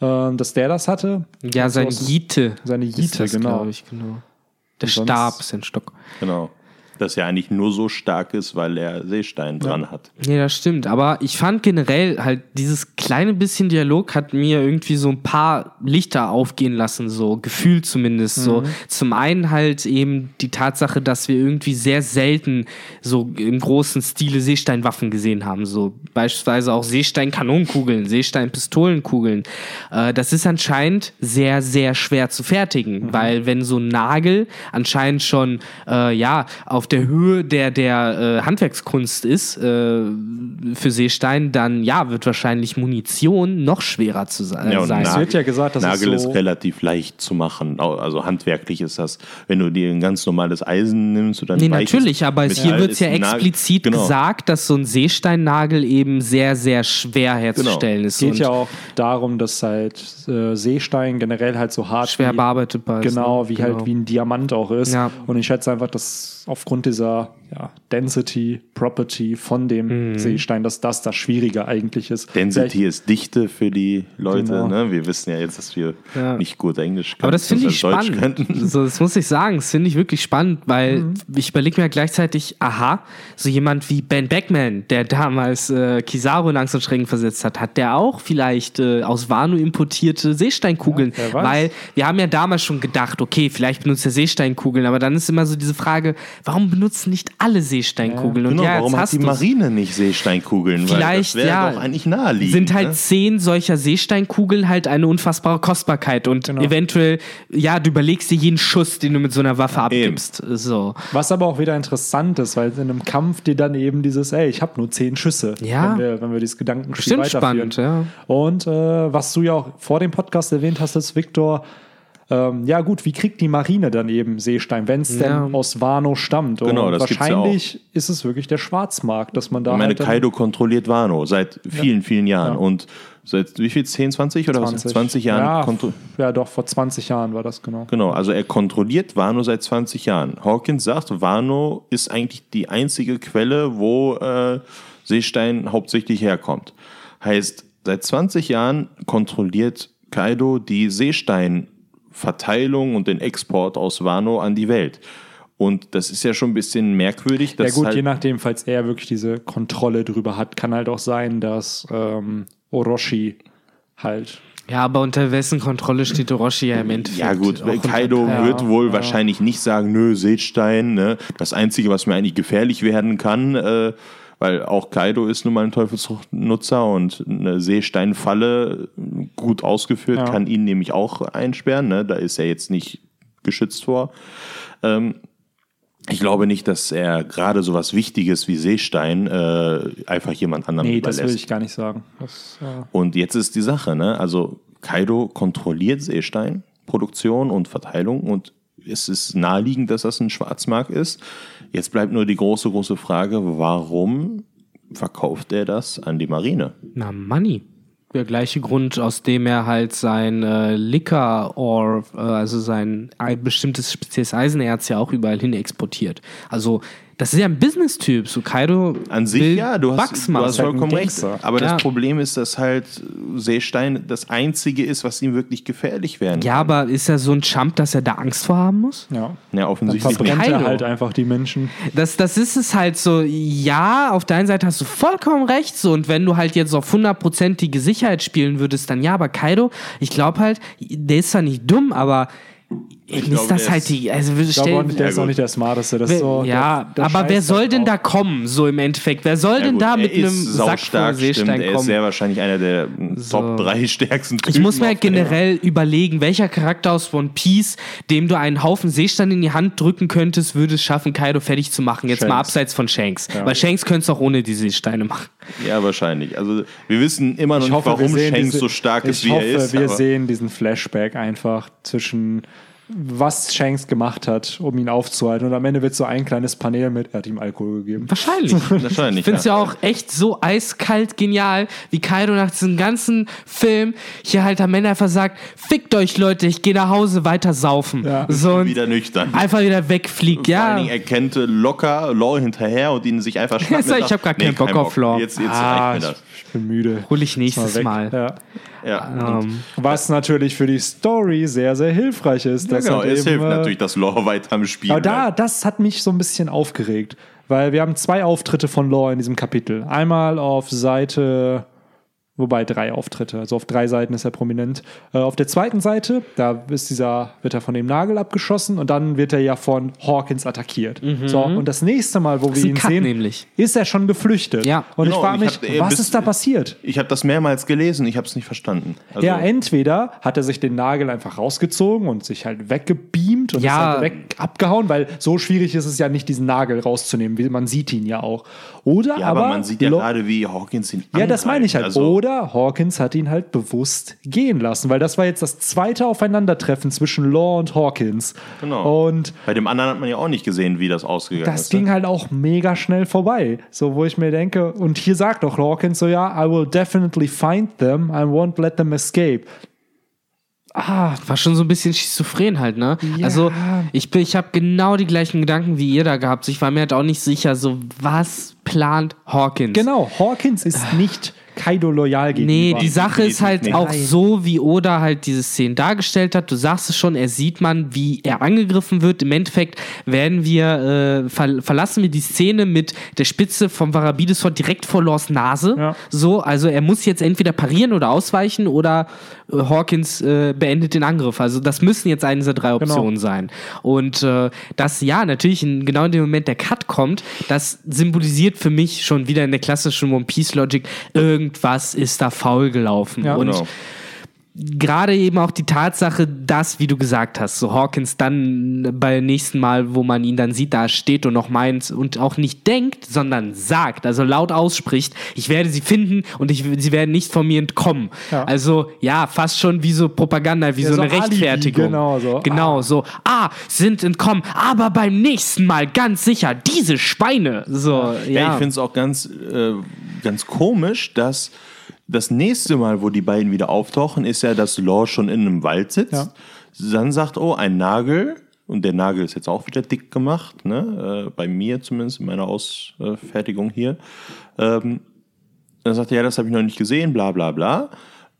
Ähm, dass der das hatte. Ja, sein So Jite. Seine ist Jite, das, genau. Ich, genau. Der Stab ist ein Stock. Genau. Dass er eigentlich nur so stark ist, weil er Seestein dran hat. Nee, das stimmt. Aber ich fand generell halt dieses kleine bisschen Dialog hat mir irgendwie so ein paar Lichter aufgehen lassen, so gefühlt zumindest. So zum einen halt eben die Tatsache, dass wir irgendwie sehr selten so im großen Stile Seesteinwaffen gesehen haben. So beispielsweise auch Seestein-Kanonenkugeln, Seestein-Pistolenkugeln. Äh, das ist anscheinend sehr, sehr schwer zu fertigen, weil wenn so ein Nagel anscheinend schon äh, ja auf der Höhe der, der äh, Handwerkskunst ist äh, für Seestein, dann ja, wird wahrscheinlich Munition noch schwerer zu se Ja, sein. Es wird ja gesagt, dass es Nagel so- ist relativ leicht zu machen. Also handwerklich ist das, wenn du dir ein ganz normales Eisen nimmst oder ein Nee, natürlich, aber es, hier Metall wird ist ja explizit genau. gesagt, dass so ein Seesteinnagel eben sehr, sehr schwer herzustellen ist. geht und ja auch darum, dass halt äh, Seestein generell halt so hart schwer wie, bearbeitbar ist. Genau, ne? wie halt wie ein Diamant auch ist. Ja. Und ich schätze einfach, dass aufgrund dieser ja, Density, Property von dem Mhm. Seestein, dass das das Schwierige eigentlich ist. Density ist Dichte für die Leute. Genau. Ne? Wir wissen ja jetzt, dass wir Ja. nicht gut Englisch können. Aber das finde ich Deutsch spannend. könnten. So, das muss ich sagen. Das finde ich wirklich spannend, weil Mhm. ich überlege mir gleichzeitig, aha, so jemand wie Ben Beckman, der damals äh, Kizaru in Angst und Schrecken versetzt hat, hat der auch vielleicht äh, aus Wano importierte Seesteinkugeln? Ja, weil wir haben ja damals schon gedacht, okay, vielleicht benutzt er Seesteinkugeln, aber dann ist immer so diese Frage, warum benutzen nicht alle Seesteinkugeln? Und Genau, ja, jetzt warum hat die. Marine nicht Seesteinkugeln? Weil Vielleicht, das wäre ja. doch eigentlich naheliegend. sind halt ne? zehn solcher Seesteinkugeln halt eine unfassbare Kostbarkeit und Genau. eventuell, ja, du überlegst dir jeden Schuss, den du mit so einer Waffe abgibst. So. Was aber auch wieder interessant ist, weil in einem Kampf dir dann eben dieses, ey, ich habe nur zehn Schüsse, Ja. wenn wir, wenn wir dieses Gedankenspiel Bestimmt weiterführen. spannend, ja. Und äh, was du ja auch vor dem Podcast erwähnt hast, ist Viktor, ähm, ja gut, wie kriegt die Marine dann eben Seestein, wenn es Ja. denn aus Wano stammt? Und Genau, das gibt's ja wahrscheinlich ist es wirklich der Schwarzmarkt, dass man da Ich meine, halt Kaido kontrolliert Wano seit vielen, vielen Jahren. Ja. Und seit wie viel? 10, 20 oder was? 20 Jahren? Ja, ja, doch, vor 20 Jahren war das genau. Genau, also er kontrolliert Wano seit 20 Jahren. Hawkins sagt, Wano ist eigentlich die einzige Quelle, wo äh, Seestein hauptsächlich herkommt. Heißt, seit 20 Jahren kontrolliert Kaido die Seesteinverteilung und den Export aus Wano an die Welt. Und das ist ja schon ein bisschen merkwürdig. Ja gut, halt, je nachdem, falls er wirklich diese Kontrolle drüber hat, kann halt auch sein, dass ähm, Orochi halt Ja, aber unter wessen Kontrolle steht Orochi ja im Endeffekt? Ja gut, Auch unter- Kaido Ja, wird wohl ja. wahrscheinlich nicht sagen, nö, Seestein, ne? das Einzige, was mir eigentlich gefährlich werden kann, äh, weil auch Kaido ist nun mal ein Teufelsnutzer und eine Seesteinfalle gut ausgeführt Ja. kann ihn nämlich auch einsperren, ne? da ist er jetzt nicht geschützt vor. Ähm, ich glaube nicht, dass er gerade so was Wichtiges wie Seestein äh, einfach jemand anderem Nee, das überlässt. will ich gar nicht sagen. Das, äh, Und jetzt ist die Sache, ne? Also Kaido kontrolliert Seesteinproduktion und Verteilung und es ist naheliegend, dass das ein Schwarzmarkt ist. Jetzt bleibt nur die große, große Frage, warum verkauft er das an die Marine? Na, Money. Der gleiche Grund, aus dem er halt sein äh, Liquor or, äh, also sein ein bestimmtes spezielles Eisenerz ja auch überall hin exportiert. Also, das ist ja ein Business-Typ. So Kaido An sich will ja, du hast, Bucks du hast vollkommen recht. Aber Ja. das Problem ist, dass halt Seestein das Einzige ist, was ihm wirklich gefährlich werden Ja, aber ist er so ein Chump, dass er da Angst vor haben muss? ja. Ja, Dann offensichtlich verbrennt Kaido. er halt einfach die Menschen. Das, das ist es halt so, ja, auf der einen Seite hast du vollkommen recht, so, und wenn du halt jetzt auf hundertprozentige Sicherheit spielen würdest, dann ja, aber Kaido, ich glaube halt, der ist zwar nicht dumm, aber ist glaube, das der halt ist- die, also Ich glaube auch stell, nicht, der Ja, ist auch nicht der Smarteste. Das ist wer, so, ja, der, der aber wer soll denn auch. da kommen, so im Endeffekt? Wer soll Ja, denn gut, da mit einem ist Sack voll saustark, stimmt. Seestein Er ist kommen? sehr wahrscheinlich einer der Top 3 stärksten Ich Typen muss mir halt generell überlegen, welcher Charakter aus One Piece, dem du einen Haufen Seestein in die Hand drücken könntest, würde es schaffen, Kaido fertig zu machen. Jetzt mal Shanks. abseits von Shanks. Weil Shanks könnte es auch ohne die Seesteine machen. Ja, wahrscheinlich. Also wir wissen immer noch Ich nicht, hoffe, wir warum Shanks diese- so stark ist, ich wie hoffe, er ist. Wir aber- sehen diesen Flashback einfach zwischen was Shanks gemacht hat, um ihn aufzuhalten. Und am Ende wird so ein kleines Panel mit, er hat ihm Alkohol gegeben. Wahrscheinlich. Wahrscheinlich. Ich finde es ja. auch echt so eiskalt genial, wie Kaido nach diesem ganzen Film hier halt am Ende einfach sagt, fickt euch Leute, ich gehe nach Hause weiter saufen. Ja. So und wieder nüchtern. einfach wieder wegfliegt. Vor Ja, allen Dingen erkennt locker Law hinterher und ihn sich einfach sag ich, ich hab gar keinen Bock auf Law. Jetzt, jetzt Ah, reicht mir ich, das. ich bin müde. hol ich nächstes weg. Mal. Ja. Ja. Ähm, Was natürlich für die Story sehr, sehr hilfreich ist. ja, genau, halt es eben, hilft äh, natürlich, dass Law weiter am Spiel Aber da, das hat mich so ein bisschen aufgeregt, weil wir haben zwei Auftritte von Law in diesem Kapitel. Einmal auf Seite, wobei drei Auftritte, also auf drei Seiten ist er prominent. Äh, auf der zweiten Seite, da ist dieser, wird er von dem Nagel abgeschossen und dann wird er ja von Hawkins attackiert. So, und das nächste Mal, wo Mhm. wir ihn Cut sehen, nämlich. ist er schon geflüchtet. Ja. Und Genau, ich frage ich mich, hab, äh, was bis- ist da passiert? Ich habe das mehrmals gelesen, ich habe es nicht verstanden. Also, Ja, entweder hat er sich den Nagel einfach rausgezogen und sich halt weggebeamt und Ja. ist halt weg abgehauen, weil so schwierig ist es ja nicht, diesen Nagel rauszunehmen. wie Man sieht ihn ja auch. Oder ja, aber, aber, man sieht ja gerade, wie Hawkins ihn Ja, das meine ich halt. angreift. Also, Oder Hawkins hat ihn halt bewusst gehen lassen, weil das war jetzt das zweite Aufeinandertreffen zwischen Law und Hawkins. Genau. Und Bei dem anderen hat man ja auch nicht gesehen, wie das ausgegangen das ist. ging ne? halt auch mega schnell vorbei. So, wo ich mir denke, und hier sagt doch Hawkins so, ja, I will definitely find them, I won't let them escape. war schon so ein bisschen schizophren halt, ne? Ja. Also ich, bin- ich habe genau die gleichen Gedanken wie ihr da gehabt. Ich war mir halt auch nicht sicher, so was plant Hawkins? Genau, Hawkins ist nicht Kaido loyal gegenüber. Nee, die Sache ist halt nicht. auch so, wie Oda halt diese Szene dargestellt hat. Du sagst es schon, er sieht man, wie er angegriffen wird. Im Endeffekt werden wir, äh, ver verlassen wir die Szene mit der Spitze vom Varabidesword direkt vor Laws Nase. Ja. So, also er muss jetzt entweder parieren oder ausweichen oder Hawkins äh, beendet den Angriff. Also das müssen jetzt eine dieser drei Optionen sein. Und äh, das, ja, natürlich in, genau in dem Moment der Cut kommt, das symbolisiert für mich schon wieder in der klassischen One Piece Logic, irgendwas ist da faul gelaufen. Ja. Und Genau. Gerade eben auch die Tatsache, dass, wie du gesagt hast, so Hawkins dann beim nächsten Mal, wo man ihn dann sieht, da steht und noch meint und auch nicht denkt, sondern sagt, also laut ausspricht, ich werde sie finden und ich, sie werden nicht von mir entkommen. Ja. Also ja, fast schon wie so Propaganda, wie Ja, so so eine Alibi, Rechtfertigung. genau so. Genau, so, ah, sind entkommen, aber beim nächsten Mal ganz sicher, diese Schweine. So, ja. Ja, ich finde es auch ganz, äh, ganz komisch, dass das nächste Mal, wo die beiden wieder auftauchen, ist ja, dass Law schon in einem Wald sitzt. Ja. Dann sagt, oh, ein Nagel. Und der Nagel ist jetzt auch wieder dick gemacht, ne? Äh, bei mir zumindest, in meiner Ausfertigung hier. Ähm, dann sagt er, ja, das habe ich noch nicht gesehen, bla bla bla.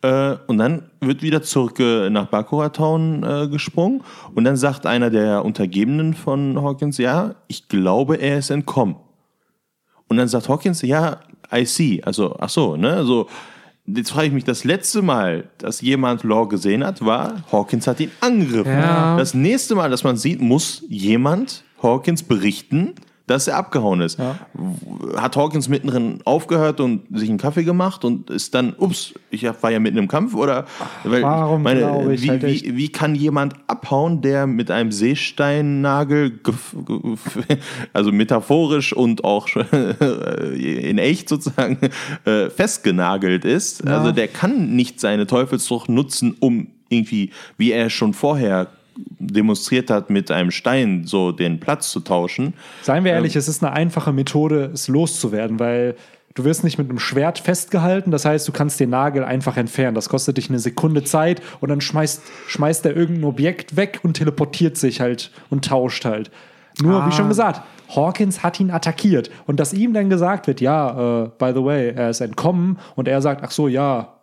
Äh, und dann wird wieder zurück äh, nach Bakura Town äh, gesprungen. Und dann sagt einer der Untergebenen von Hawkins, ja, ich glaube, er ist entkommen. Und dann sagt Hawkins, ja, I see. Also, ach so, ne? Also, jetzt frage ich mich, das letzte Mal, dass jemand Law gesehen hat, war, Hawkins hat ihn angegriffen. Ja. Das nächste Mal, dass man sieht, muss jemand Hawkins berichten, dass er abgehauen ist. Hat Hawkins mittendrin aufgehört und sich einen Kaffee gemacht und ist dann, ups, ich war ja mitten im Kampf oder weil, warum glaube ich wie, halt wie, wie kann jemand abhauen, der mit einem Seesteinnagel, also metaphorisch und auch in echt sozusagen, äh, festgenagelt ist? Also der kann nicht seine Teufelsfrucht nutzen, um irgendwie, wie er schon vorher demonstriert hat, mit einem Stein so den Platz zu tauschen. Seien wir ehrlich, es ist eine einfache Methode, es loszuwerden, weil du wirst nicht mit einem Schwert festgehalten, das heißt, du kannst den Nagel einfach entfernen. Das kostet dich eine Sekunde Zeit und dann schmeißt, schmeißt er irgendein Objekt weg und teleportiert sich halt und tauscht halt. Nur, wie schon gesagt, Hawkins hat ihn attackiert und dass ihm dann gesagt wird, ja, äh, by the way, er ist entkommen und er sagt, ach so, ja,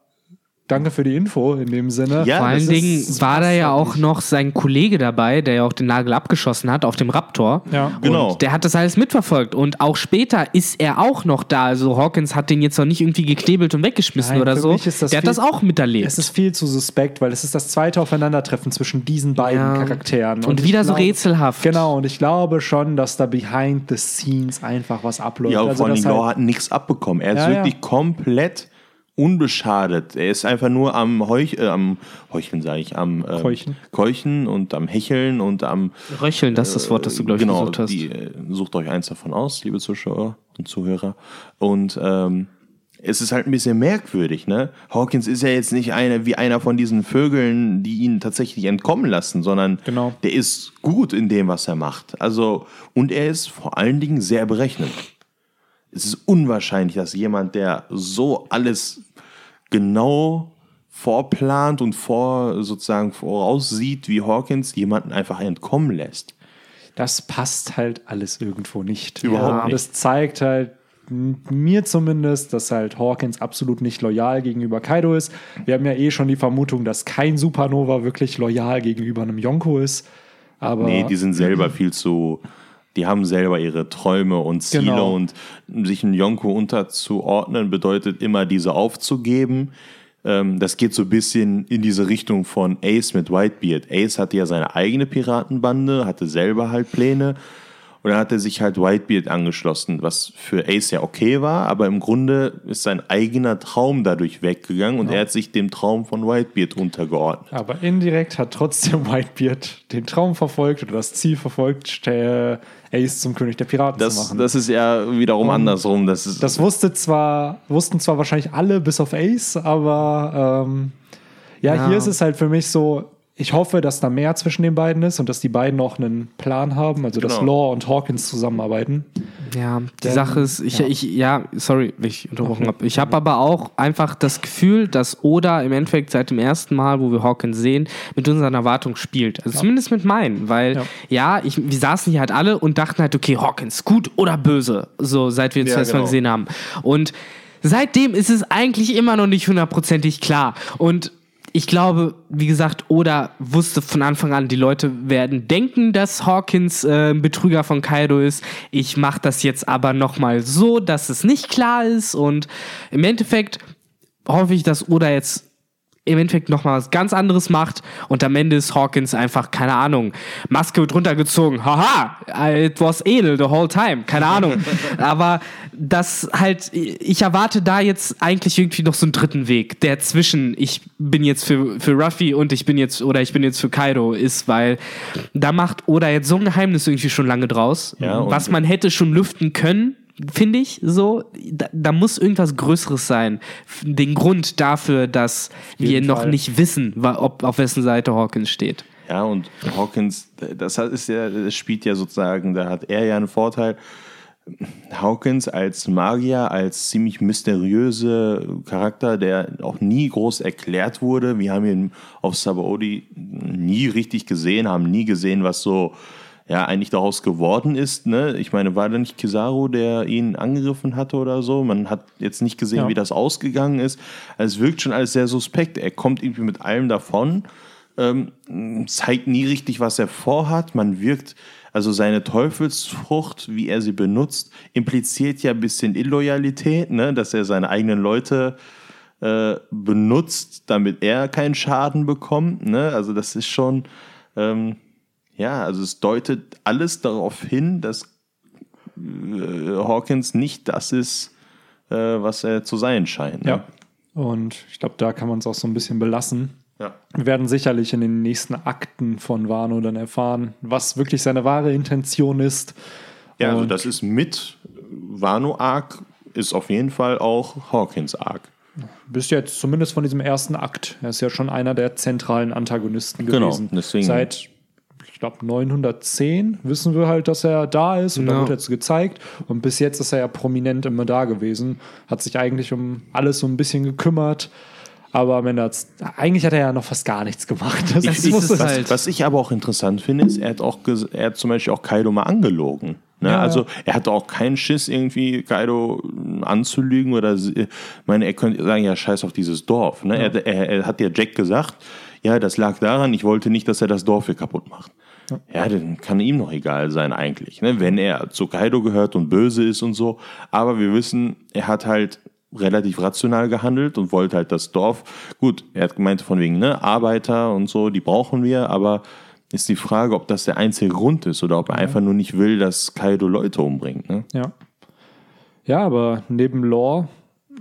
danke für die Info in dem Sinne. Ja, Vor allen Dingen ist- war da ja auch noch sein Kollege dabei, der ja auch den Nagel abgeschossen hat auf dem Raptor. Ja. Genau. Und der hat das alles mitverfolgt. Und auch später ist er auch noch da. Also Hawkins hat den jetzt noch nicht irgendwie geknebelt und weggeschmissen Nein, oder so. mich ist das der hat viel- das auch miterlebt. Es ist viel zu suspekt, weil es ist das zweite Aufeinandertreffen zwischen diesen beiden Ja. Charakteren. Und ich wieder so glaube- rätselhaft. Genau, und ich glaube schon, dass da behind the scenes einfach was abläuft. Ja, und also, vor allem dass Law halt, hat nichts abbekommen. Er ist wirklich komplett unbeschadet. Er ist einfach nur am Heuch, äh, am Heucheln, sage ich, am ähm, Keuchen. Keuchen und am Hecheln und am Röcheln, das ist das Wort, das du, glaube ich, genau, gesucht hast. die, äh, sucht euch eins davon aus, liebe Zuschauer und Zuhörer. Und ähm, es ist halt ein bisschen merkwürdig, ne? Hawkins ist ja jetzt nicht einer wie einer von diesen Vögeln, die ihn tatsächlich entkommen lassen, sondern Genau. der ist gut in dem, was er macht. Also, und er ist vor allen Dingen sehr berechnend. Es ist unwahrscheinlich, dass jemand, der so alles genau vorplant und vor, sozusagen voraussieht wie Hawkins, jemanden einfach entkommen lässt. das passt halt alles irgendwo nicht. Überhaupt ja, nicht. Das zeigt halt mir zumindest, dass halt Hawkins absolut nicht loyal gegenüber Kaido ist. Wir haben ja eh schon die Vermutung, dass kein Supernova wirklich loyal gegenüber einem Yonko ist. Aber Nee, die sind selber viel zu. Die haben selber ihre Träume und Ziele Genau. und sich einen Yonko unterzuordnen bedeutet immer diese aufzugeben. Ähm, das geht so ein bisschen in diese Richtung von Ace mit Whitebeard. Ace hatte ja seine eigene Piratenbande, hatte selber halt Pläne und dann hat er sich halt Whitebeard angeschlossen, was für Ace ja okay war, aber im Grunde ist sein eigener Traum dadurch weggegangen und er hat sich dem Traum von Whitebeard untergeordnet. Aber indirekt hat trotzdem Whitebeard den Traum verfolgt oder das Ziel verfolgt, äh, Ace zum König der Piraten zu Das, machen. das ist ja wiederum andersrum. Das ist, Das wusste zwar, wussten zwar wahrscheinlich alle bis auf Ace, aber ähm, ja, Ja. hier ist es halt für mich so, ich hoffe, dass da mehr zwischen den beiden ist und dass die beiden auch einen Plan haben, also dass Genau. Law und Hawkins zusammenarbeiten. Ja, die Denn- Sache ist, ich, ja. ich, ja, sorry, wenn ich unterbrochen habe. Ich habe aber auch einfach das Gefühl, dass Oda im Endeffekt seit dem ersten Mal, wo wir Hawkins sehen, mit unseren Erwartungen spielt. Also zumindest mit meinen, weil Ja. ja, ich, wir saßen hier halt alle und dachten halt, okay, Hawkins, gut oder böse, so seit wir ihn Ja, zum ersten Mal genau. gesehen haben. Und seitdem ist es eigentlich immer noch nicht hundertprozentig klar. Und ich glaube, wie gesagt, Oda wusste von Anfang an, die Leute werden denken, dass Hawkins äh, ein Betrüger von Kaido ist. Ich mache das jetzt aber nochmal so, dass es nicht klar ist. Und im Endeffekt hoffe ich, dass Oda jetzt im Endeffekt nochmal was ganz anderes macht und am Ende ist Hawkins einfach, keine Ahnung, Maske wird runtergezogen, haha, it was edel the whole time, keine Ahnung. Aber das halt, ich erwarte da jetzt eigentlich irgendwie noch so einen dritten Weg, der zwischen ich bin jetzt für, für Ruffy und ich bin jetzt, oder ich bin jetzt für Kaido ist, weil da macht Oda jetzt so ein Geheimnis irgendwie schon lange draus, Ja, was man hätte schon lüften können, finde ich so. Da, da muss irgendwas Größeres sein. Den Grund dafür, dass wir jeden noch Fall. nicht wissen, ob, auf wessen Seite Hawkins steht. Ja, und Hawkins, das ist ja, das spielt ja sozusagen, da hat er ja einen Vorteil. Hawkins als Magier, als ziemlich mysteriöse Charakter, der auch nie groß erklärt wurde. Wir haben ihn auf Sabaody nie richtig gesehen, haben nie gesehen, was so ja eigentlich daraus geworden ist. Ne? Ich meine, war da nicht Kizaru, der ihn angegriffen hatte oder so? Man hat jetzt nicht gesehen, Ja. wie das ausgegangen ist. Also es wirkt schon alles sehr suspekt. Er kommt irgendwie mit allem davon ähm, zeigt nie richtig, was er vorhat. Man wirkt, also seine Teufelsfrucht, wie er sie benutzt, impliziert ja ein bisschen Illoyalität, ne? dass er seine eigenen Leute äh, benutzt, damit er keinen Schaden bekommt. Ne? Also das ist schon, ähm, ja, also es deutet alles darauf hin, dass äh, Hawkins nicht das ist, äh, was er zu sein scheint. Ne? Ja. Und ich glaube, da kann man es auch so ein bisschen belassen. ja. Wir werden sicherlich in den nächsten Akten von Wano dann erfahren, was wirklich seine wahre Intention ist. Ja, also Und- das ist mit Wano Arc ist auf jeden Fall auch Hawkins Arc. Bis jetzt zumindest von diesem ersten Akt. Er ist ja schon einer der zentralen Antagonisten Genau, gewesen. deswegen- Seit, glaube, 910 wissen wir halt, dass er da ist und da Ja. wird jetzt gezeigt. Und bis jetzt ist er ja prominent immer da gewesen. Hat sich eigentlich um alles so ein bisschen gekümmert. Aber am Ende eigentlich hat er ja noch fast gar nichts gemacht. Das, das ist es halt. Was ich aber auch interessant finde, ist, er hat auch er hat zum Beispiel auch Kaido mal angelogen. Ne? Ja, also ja. er hatte auch keinen Schiss, irgendwie Kaido äh, anzulügen oder sie- ich meine, er könnte sagen, ja, scheiß auf dieses Dorf. Ne? Er, er, er hat ja Jack gesagt, ja, das lag daran, ich wollte nicht, dass er das Dorf hier kaputt macht. Ja, dann kann ihm noch egal sein eigentlich, ne? wenn er zu Kaido gehört und böse ist und so. Aber wir wissen, er hat halt relativ rational gehandelt und wollte halt das Dorf. Gut, er hat gemeint von wegen, ne, Arbeiter und so, die brauchen wir, aber ist die Frage, ob das der einzige Grund ist oder ob er einfach nur nicht will, dass Kaido Leute umbringt. Ne? Ja. Ja, aber neben Law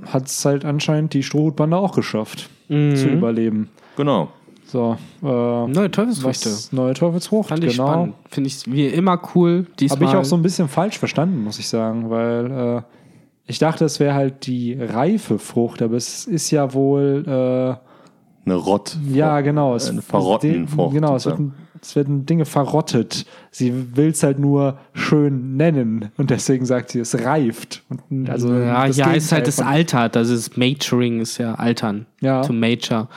hat es halt anscheinend die Strohhutbande auch geschafft, Mhm. zu überleben. Genau. So, äh, Neue Teufelsfrüchte. was, neue Teufelsfrucht, Fand ich genau. spannend. Finde ich wie immer cool. Habe ich auch so ein bisschen falsch verstanden, muss ich sagen, weil äh, Ich dachte, es wäre halt die reife Frucht, aber es ist ja wohl. Äh, Eine Rott. ja, genau. Es, Eine Verrottenfrucht, Genau, es sozusagen. werden, es werden Dinge verrottet. Sie will es halt nur schön nennen und deswegen sagt sie, es reift. Und, also Ja, das ja, ist halt das Altert. Also das Maturing ist ja Altern. Ja. To Mature.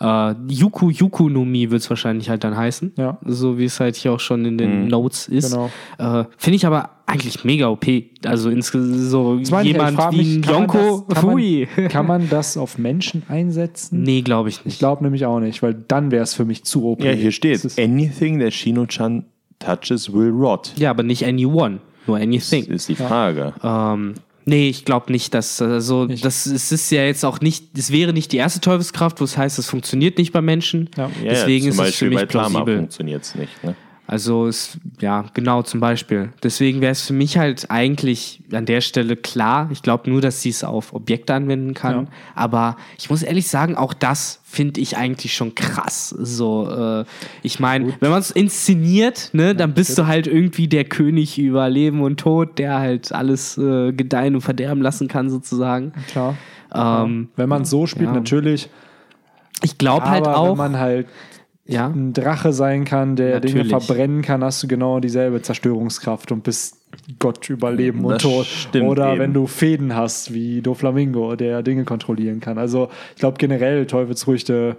Äh, Yuku Yuku no Mi wird es wahrscheinlich halt dann heißen. Ja. So wie es halt hier auch schon in den Notes ist. Genau. Äh, Finde ich aber eigentlich mega OP. Also insgesamt so Das meine ich, ich jemand frag wie mich, ein kann das- kann. Kann man das auf Menschen einsetzen? nee, glaube ich Ich nicht. glaube nämlich auch nicht, weil dann wäre es für mich zu OP. Ja, hier steht, Das anything that Shino-chan touches will rot. Ja, aber nicht anyone. Nur Das anything. ist die Frage. Ähm, nee, ich glaube nicht, dass also das es ist ja jetzt auch nicht, es wäre nicht die erste Teufelskraft, wo es heißt, es funktioniert nicht bei Menschen. Ja. Ja, Deswegen zum ist es für mich bei plausibel. funktioniert es nicht. Ne? Also es, ja, genau zum Beispiel. Deswegen wäre es für mich halt eigentlich an der Stelle klar. Ich glaube nur, dass sie es auf Objekte anwenden kann. Ja. Aber ich muss ehrlich sagen, auch das finde ich eigentlich schon krass. So, äh, ich meine, wenn man es inszeniert, ne, dann bist du halt irgendwie der König über Leben und Tod, der halt alles äh, gedeihen und verderben lassen kann, sozusagen. Klar. Ähm, Wenn man es so spielt, ja. natürlich. ich glaube halt auch. wenn man halt ja. ein Drache sein kann, der Dinge Natürlich. verbrennen kann, hast du genau dieselbe Zerstörungskraft und bist Gott über Leben und Das Tod. stimmt Oder eben. wenn du Fäden hast, wie Doflamingo, der Dinge kontrollieren kann. Also ich glaube generell, Teufelsfrüchte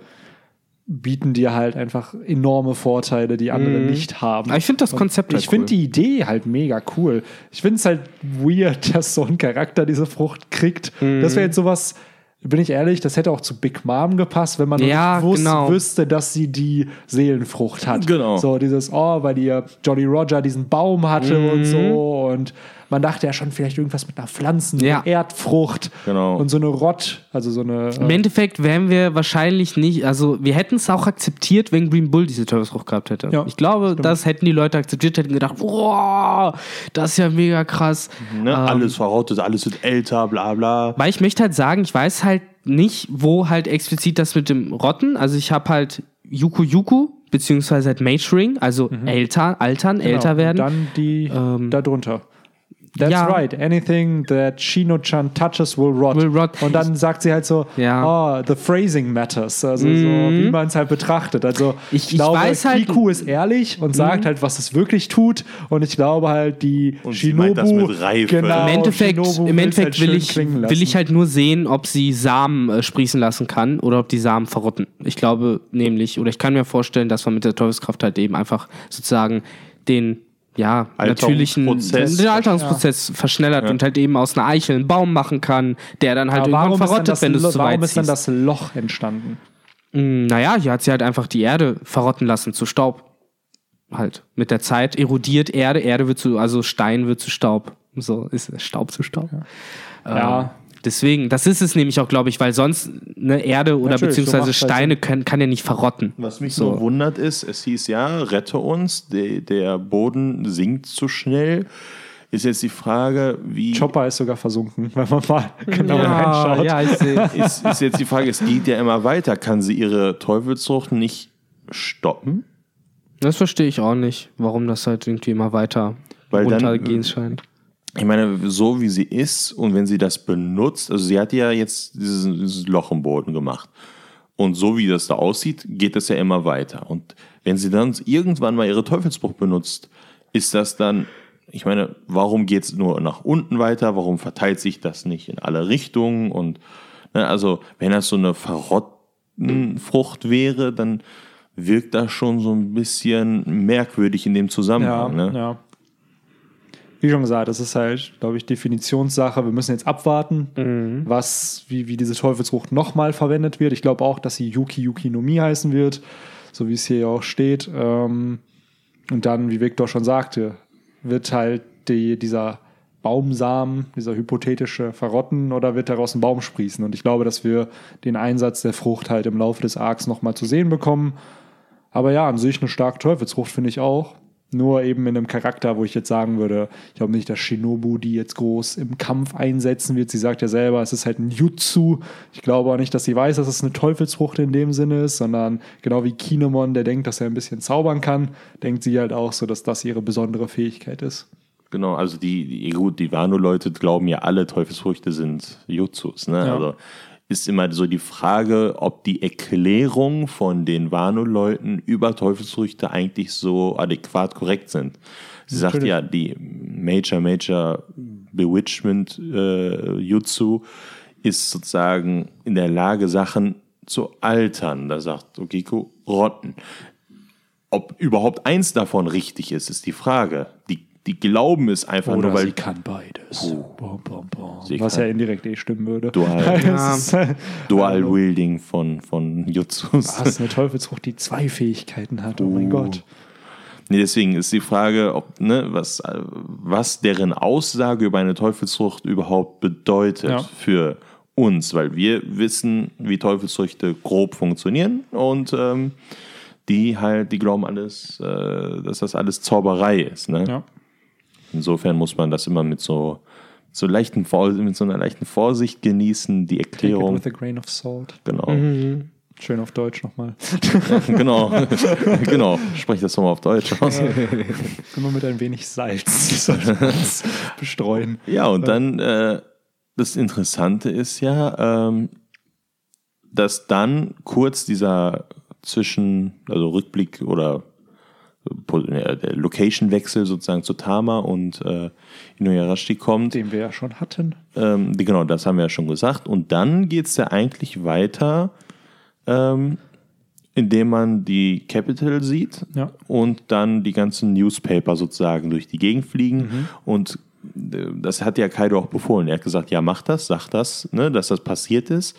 bieten dir halt einfach enorme Vorteile, die andere nicht haben. Aber ich finde das Und Konzept halt Ich finde cool. die Idee halt mega cool. Ich finde es halt weird, dass so ein Charakter diese Frucht kriegt. Mhm. Das wäre jetzt sowas, bin ich ehrlich, das hätte auch zu Big Mom gepasst, wenn man Ja, nicht wus genau. wüsste, dass sie die Seelenfrucht hat. Genau. So dieses, oh, weil ihr Jolly Roger diesen Baum hatte Mhm. und so. Und man dachte ja schon vielleicht irgendwas mit einer Pflanzen, Ja. Erdfrucht Genau. und so eine Rott, also so eine. Im Endeffekt wären wir wahrscheinlich nicht, also wir hätten es auch akzeptiert, wenn Green Bull diese Teufelsfrucht gehabt hätte. Ja, ich glaube, das hätten die Leute akzeptiert, hätten gedacht, wow, das ist ja mega krass. Ne? Ähm, alles verrottet, alles wird älter, bla bla. Weil ich möchte halt sagen, ich weiß halt nicht, wo halt explizit das mit dem Rotten, also ich habe halt Yuku Yuku, beziehungsweise halt Maturing, also älter, altern, Genau. älter werden. Und dann die Ähm, darunter. That's ja. right. Anything that Shino-chan touches will rot. Will rot. Und dann sagt sie halt so, Ja. oh, the phrasing matters. Also so, wie man es halt betrachtet. Also Mhm. Ich- ich glaube, weiß halt- Kiku ist ehrlich und sagt halt, was es wirklich tut. Und ich glaube halt, die Und sie Shinobu... meint das mit Reife. Genau, Im Endeffekt, Shinobu im will's Endeffekt halt will, ich, will ich halt nur sehen, ob sie Samen äh, sprießen lassen kann oder ob die Samen verrotten. Ich glaube nämlich, oder ich kann mir vorstellen, dass man mit der Teufelskraft halt eben einfach sozusagen den ja, natürlichen Alterungsprozess. den Alterungsprozess verschnellert und halt eben aus einer Eichel einen Baum machen kann, der dann halt irgendwann verrottet, das, wenn du es zu weit warum ist dann das Loch entstanden? Mm, Naja, hier hat sie halt einfach die Erde verrotten lassen zu Staub. Halt. Mit der Zeit erodiert Erde, Erde wird zu, also Stein wird zu Staub. So ist es Staub zu Staub. Ja. Ja. Deswegen, das ist es nämlich auch, glaube ich, weil sonst eine Erde oder Natürlich, so beziehungsweise macht's halt Steine können, kann ja nicht verrotten. Was mich So. nur wundert ist, es hieß ja, rette uns, de, der Boden sinkt zu schnell. Ist jetzt die Frage, wie. Chopper ist sogar versunken, wenn man mal genau reinschaut. ja, ich sehe. Ist, ist jetzt die Frage, es geht ja immer weiter. Kann sie ihre Teufelsfrucht nicht stoppen? Das verstehe ich auch nicht, warum das halt irgendwie immer weiter Weil dann- runtergehen scheint. Ich meine, so wie sie ist und wenn sie das benutzt, also sie hat ja jetzt dieses, dieses Loch im Boden gemacht. Und so wie das da aussieht, geht das ja immer weiter. Und wenn sie dann irgendwann mal ihre Teufelsbruch benutzt, ist das dann, ich meine, warum geht es nur nach unten weiter? Warum verteilt sich das nicht in alle Richtungen? Und ne, also, wenn das so eine Verrottenfrucht wäre, dann wirkt das schon so ein bisschen merkwürdig in dem Ja, Zusammenhang. ne? ja. Wie schon gesagt, das ist halt, glaube ich, Definitionssache. Wir müssen jetzt abwarten, Mhm. was, wie, wie diese Teufelsfrucht nochmal verwendet wird. Ich glaube auch, dass sie Yuki Yuki no Mi heißen wird, so wie es hier ja auch steht. Ähm, und dann, wie Victor schon sagte, wird halt die, dieser Baumsamen, dieser hypothetische verrotten oder wird daraus ein Baum sprießen. Und ich glaube, dass wir den Einsatz der Frucht halt im Laufe des Arcs nochmal zu sehen bekommen. Aber ja, an sich eine starke Teufelsfrucht finde ich auch. Nur eben in einem Charakter, wo ich jetzt sagen würde, ich glaube nicht, dass Shinobu die jetzt groß im Kampf einsetzen wird. Sie sagt ja selber, es ist halt ein Jutsu. Ich glaube auch nicht, dass sie weiß, dass es eine Teufelsfrucht in dem Sinne ist, sondern genau wie Kinemon, der denkt, dass er ein bisschen zaubern kann, denkt sie halt auch so, dass das ihre besondere Fähigkeit ist. genau. Also die, die gut, die Wano-Leute glauben ja alle, Teufelsfrüchte sind Jutsus. Ne? Ja. Also ist immer so die Frage, ob die Erklärung von den Wano-Leuten über Teufelsfrüchte eigentlich so adäquat korrekt sind. Sie sagt ja, die Major Major Bewitchment äh, Jutsu ist sozusagen in der Lage, Sachen zu altern. Da sagt Okiko, rotten. Ob überhaupt eins davon richtig ist, ist die Frage. Die, die glauben es einfach Oder nur, weil sie kann beides. Bom, bom, bom. Sie Was kann- ja indirekt eh stimmen würde. Dual, äh, Dual Wielding von, von Jutsus. Was, eine Teufelsfrucht, die zwei Fähigkeiten hat. Oh mein Uh. Gott. Nee, deswegen ist die Frage, ob, ne, was, äh, was deren Aussage über eine Teufelsfrucht überhaupt bedeutet Ja. für uns, weil wir wissen, wie Teufelsfrüchte grob funktionieren und ähm, die halt, die glauben alles, äh, dass das alles Zauberei ist. Ne? Ja. Insofern muss man das immer mit so, so leichten mit so einer leichten Vorsicht genießen, die Take it Erklärung. with a grain of salt. Genau. Schön auf Deutsch nochmal. genau. genau. Sprech das doch mal auf Deutsch aus. Immer mit ein wenig Salz bestreuen. Ja, und dann äh, das Interessante ist ja, ähm, dass dann kurz dieser Zwischen, also Rückblick oder der Location-Wechsel sozusagen zu Tama und äh, Inuyarashi kommt. Den wir ja schon hatten. Ähm, die- genau, das haben wir ja schon gesagt. Und dann geht es ja eigentlich weiter, ähm, indem man die Capital sieht Ja. und dann die ganzen Newspaper sozusagen durch die Gegend fliegen. Mhm. Und äh, das hat ja Kaido auch befohlen. Er hat gesagt, ja, mach das, sag das, ne, dass das passiert ist.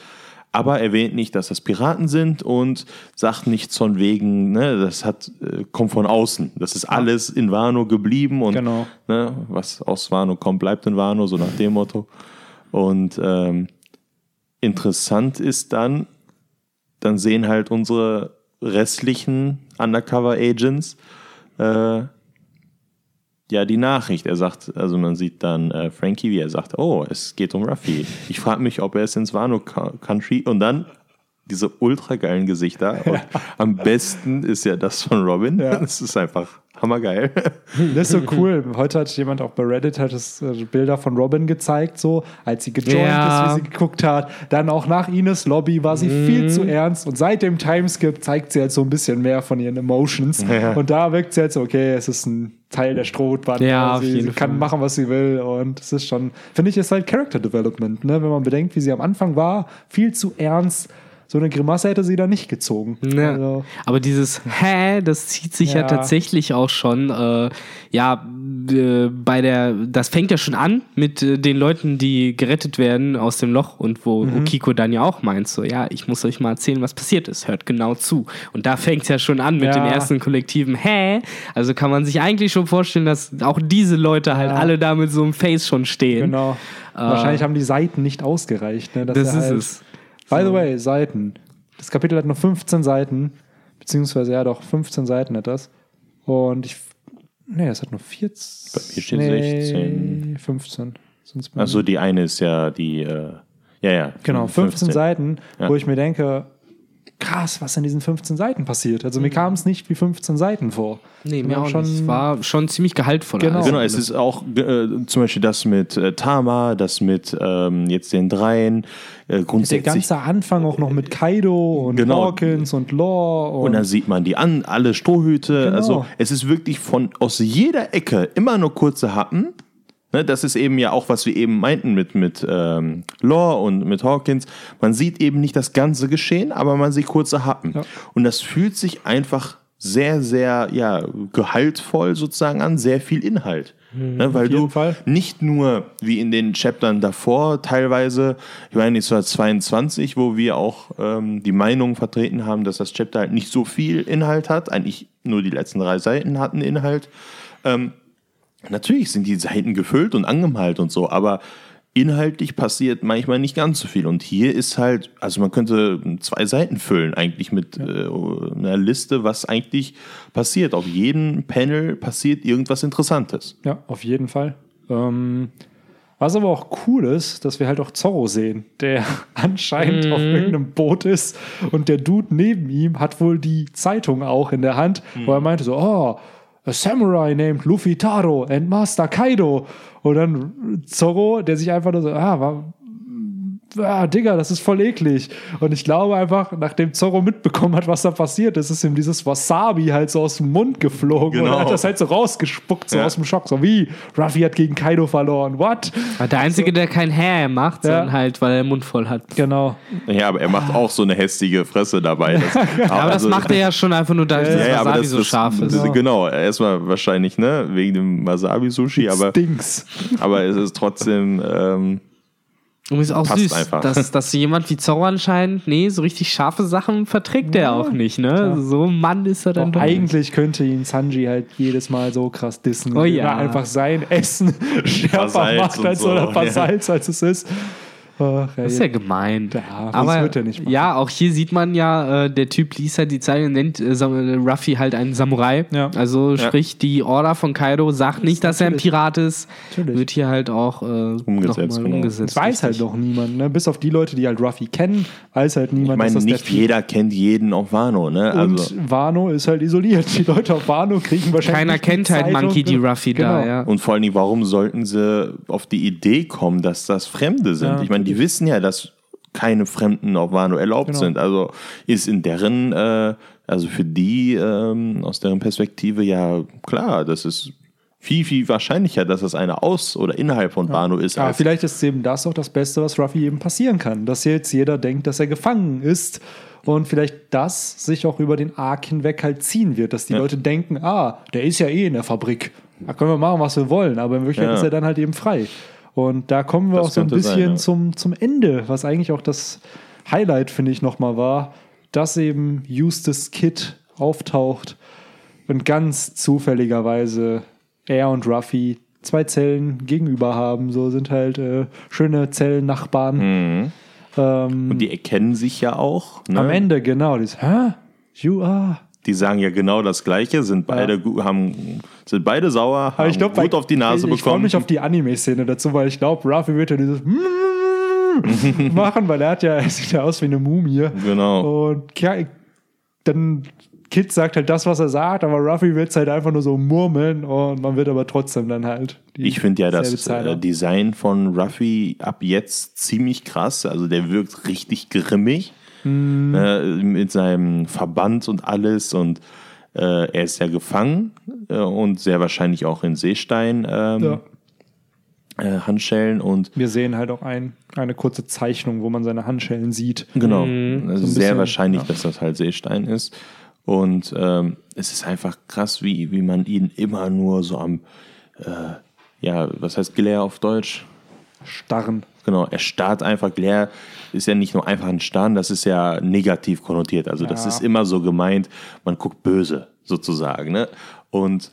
Aber erwähnt nicht, dass das Piraten sind und sagt nichts von wegen, ne, das hat, äh, kommt von außen. Das ist alles in Wano geblieben und Genau. ne, was aus Wano kommt, bleibt in Wano, so nach dem Motto. Und ähm, interessant ist dann, dann sehen halt unsere restlichen Undercover-Agents äh, ja die Nachricht. Er sagt, also man sieht dann äh, Frankie, wie er sagt, oh, es geht um Ruffy. Ich frage mich, ob er es ins Wano Co- Country und dann diese ultra geilen Gesichter. Und am besten ist ja das von Robin. Ja. Das ist einfach hammergeil. Das ist so cool. Heute hat jemand auch bei Reddit hat es äh, Bilder von Robin gezeigt, so als sie gejoint Ja. ist, wie sie geguckt hat. Dann auch nach Ines Lobby war sie Mhm. viel zu ernst und seit dem Timeskip zeigt sie halt so ein bisschen mehr von ihren Emotions. Und da wirkt sie halt so, okay, es ist ein Teil der Strohband. Ja, sie, sie kann machen, was sie will. Und es ist schon, finde ich, ist halt Character Development, ne? wenn man bedenkt, wie sie am Anfang war, viel zu ernst. So eine Grimasse hätte sie da nicht gezogen. Ja. Also, Aber dieses Hä, das zieht sich ja, Ja. tatsächlich auch schon, äh, ja, äh, bei der, das fängt ja schon an mit äh, den Leuten, die gerettet werden aus dem Loch und wo Mhm. Okiko dann ja auch meint, so, ja, ich muss euch mal erzählen, was passiert ist, hört genau zu. Und da fängt es ja schon an mit Ja. dem ersten kollektiven Hä. Also kann man sich eigentlich schon vorstellen, dass auch diese Leute halt Ja. alle da mit so einem Face schon stehen. Genau. Wahrscheinlich haben die Seiten nicht ausgereicht. Ne, Das ist halt, es. By the way, Seiten. Das Kapitel hat nur 15 Seiten. Beziehungsweise, ja doch, 15 Seiten hat das. Und ich. Nee, es hat nur 14. Bei mir steht nee, 16. 15. Sonst Also die eine ist ja die, äh, ja, ja. Genau, 15 Seiten, Ja. wo ich mir denke, krass, was in diesen 15 Seiten passiert. Also mir kam es nicht wie 15 Seiten vor. Nee, mir Ja, auch schon- nicht. Es war schon ziemlich gehaltvoll. Genau. Genau, es ist auch äh, zum Beispiel das mit äh, Tama, das mit ähm, jetzt den dreien, äh, Der grundsätzlich. ganze Anfang auch noch mit Kaido und Genau. Hawkins und Law und, und dann sieht man die an, alle Strohhüte. Genau. Also es ist wirklich von aus jeder Ecke immer nur kurze Happen. Ne, das ist eben ja auch, was wir eben meinten mit, mit ähm, Law und mit Hawkins. Man sieht eben nicht das ganze Geschehen, aber man sieht kurze Happen. Ja. Und das fühlt sich einfach sehr, sehr ja, gehaltvoll sozusagen an, sehr viel Inhalt. ne, weil Mhm, du Fall. nicht nur wie in den Chaptern davor teilweise, ich meine, es war 22, wo wir auch ähm, die Meinung vertreten haben, dass das Chapter halt nicht so viel Inhalt hat, eigentlich nur die letzten drei Seiten hatten Inhalt. Ähm, natürlich sind die Seiten gefüllt und angemalt und so, aber inhaltlich passiert manchmal nicht ganz so viel. Und hier ist halt, also man könnte zwei Seiten füllen eigentlich mit äh, einer Liste, was eigentlich passiert. Auf jedem Panel passiert irgendwas Interessantes. Ja, auf jeden Fall. Ähm, was aber auch cool ist, dass wir halt auch Zorro sehen, der anscheinend auf irgendeinem Boot ist und der Dude neben ihm hat wohl die Zeitung auch in der Hand, wo er meinte so, oh, a samurai named Luffy Taro and Master Kaido. Und dann Zorro, der sich einfach nur so, ah, war, ah, Digga, das ist voll eklig. Und ich glaube einfach, nachdem Zorro mitbekommen hat, was da passiert ist, ist ihm dieses Wasabi halt so aus dem Mund geflogen Genau. und er hat das halt so rausgespuckt, so Ja. aus dem Schock. So wie, Ruffy hat gegen Kaido verloren. What? Der Einzige, der kein Hä macht, sondern halt, weil er den Mund voll hat. Genau. Ja, aber er macht auch so eine hässliche Fresse dabei. Das, Aber das macht er ja schon einfach nur dadurch, dass also Ja, ja, das aber Wasabi das, so das, scharf ist. das, Genau, erstmal wahrscheinlich, ne, wegen dem Wasabi-Sushi, aber, Stinks. aber es ist trotzdem, ähm, Und ist auch Passt süß, einfach. dass, dass jemand wie Zorro anscheinend, nee, so richtig scharfe Sachen verträgt er auch nicht, ne? So ein Mann ist er dann Doch, doch. eigentlich könnte ihn Sanji halt jedes Mal so krass dissen, Oh ja. er einfach sein Essen schärfer macht als so, oder paar ja. Salz als es ist. Ach, Das ist ja gemein. Ja, das aber wird er nicht machen. ja, auch hier sieht man ja, äh, der Typ liest halt die Zeilen und nennt äh, äh, Ruffy halt einen Samurai. Ja. Also sprich, die Order von Kaido sagt nicht, dass er ein Pirat ist. Natürlich. Wird hier halt auch äh, Umgesetzt, noch mal genau. umgesetzt. Das weiß halt noch niemand, ne? Bis auf die Leute, die halt Ruffy kennen, weiß halt niemand, ich meine, dass das nicht der jeder kennt jeden auf Wano, ne? Und Also, Wano ist halt isoliert. Die Leute auf Wano kriegen wahrscheinlich. Keiner nicht die kennt halt Zeitung. Monkey D. Ruffy da, Genau. ja. und vor allen Dingen, warum sollten sie auf die Idee kommen, dass das Fremde sind? Ja, ich meine, die wissen ja, dass keine Fremden auf Wano erlaubt Genau. sind. Also ist in deren, äh, also für die, ähm, aus deren Perspektive ja klar, das ist viel, viel wahrscheinlicher, dass das eine aus- oder innerhalb von Wano ist. Aber als- vielleicht ist eben das auch das Beste, was Ruffy eben passieren kann. Dass jetzt jeder denkt, dass er gefangen ist und vielleicht das sich auch über den Arc hinweg halt ziehen wird, dass die Ja. Leute denken, ah, der ist ja eh in der Fabrik. Da können wir machen, was wir wollen, aber in Wirklichkeit Ja. ist er dann halt eben frei. Und da kommen wir Das auch so ein bisschen sein, ja. zum, zum Ende, was eigentlich auch das Highlight, finde ich, nochmal war, dass eben Eustace Kid auftaucht und ganz zufälligerweise er und Ruffy zwei Zellen gegenüber haben. So sind halt äh, schöne Zellennachbarn. Mhm. Ähm, Und die erkennen sich ja auch. Ne? am Ende, genau. Das, Hä? You are. Die sagen ja genau das Gleiche, sind beide, gu- haben, sind beide sauer, haben ich glaube, gut auf die Nase ich, ich freue bekommen. mich auf die Anime-Szene dazu, weil ich glaube, Ruffy wird ja dieses machen, weil er hat ja, er sieht ja aus wie eine Mumie. Genau. Und dann Kid sagt halt das, was er sagt, aber Ruffy wird es halt einfach nur so murmeln und man wird aber trotzdem dann halt. Ich finde ja das äh, Design von Ruffy ab jetzt ziemlich krass. Also der wirkt richtig grimmig Mhm. äh, mit seinem Verband und alles. Und äh, er ist ja gefangen äh, und sehr wahrscheinlich auch in Seestein ähm, Ja. äh, Handschellen. Und Wir sehen halt auch ein, eine kurze Zeichnung, wo man seine Handschellen sieht. Genau. Mhm. Also So sehr bisschen, wahrscheinlich, ja. dass das halt Seestein ist. Und ähm, es ist einfach krass, wie, wie man ihn immer nur so am, äh, ja, was heißt Glare auf Deutsch? Starren. Genau, er starrt einfach. Glare ist ja nicht nur einfach ein Starren, das ist ja negativ konnotiert. Also das Ja. ist immer so gemeint, man guckt böse sozusagen. Ne? Und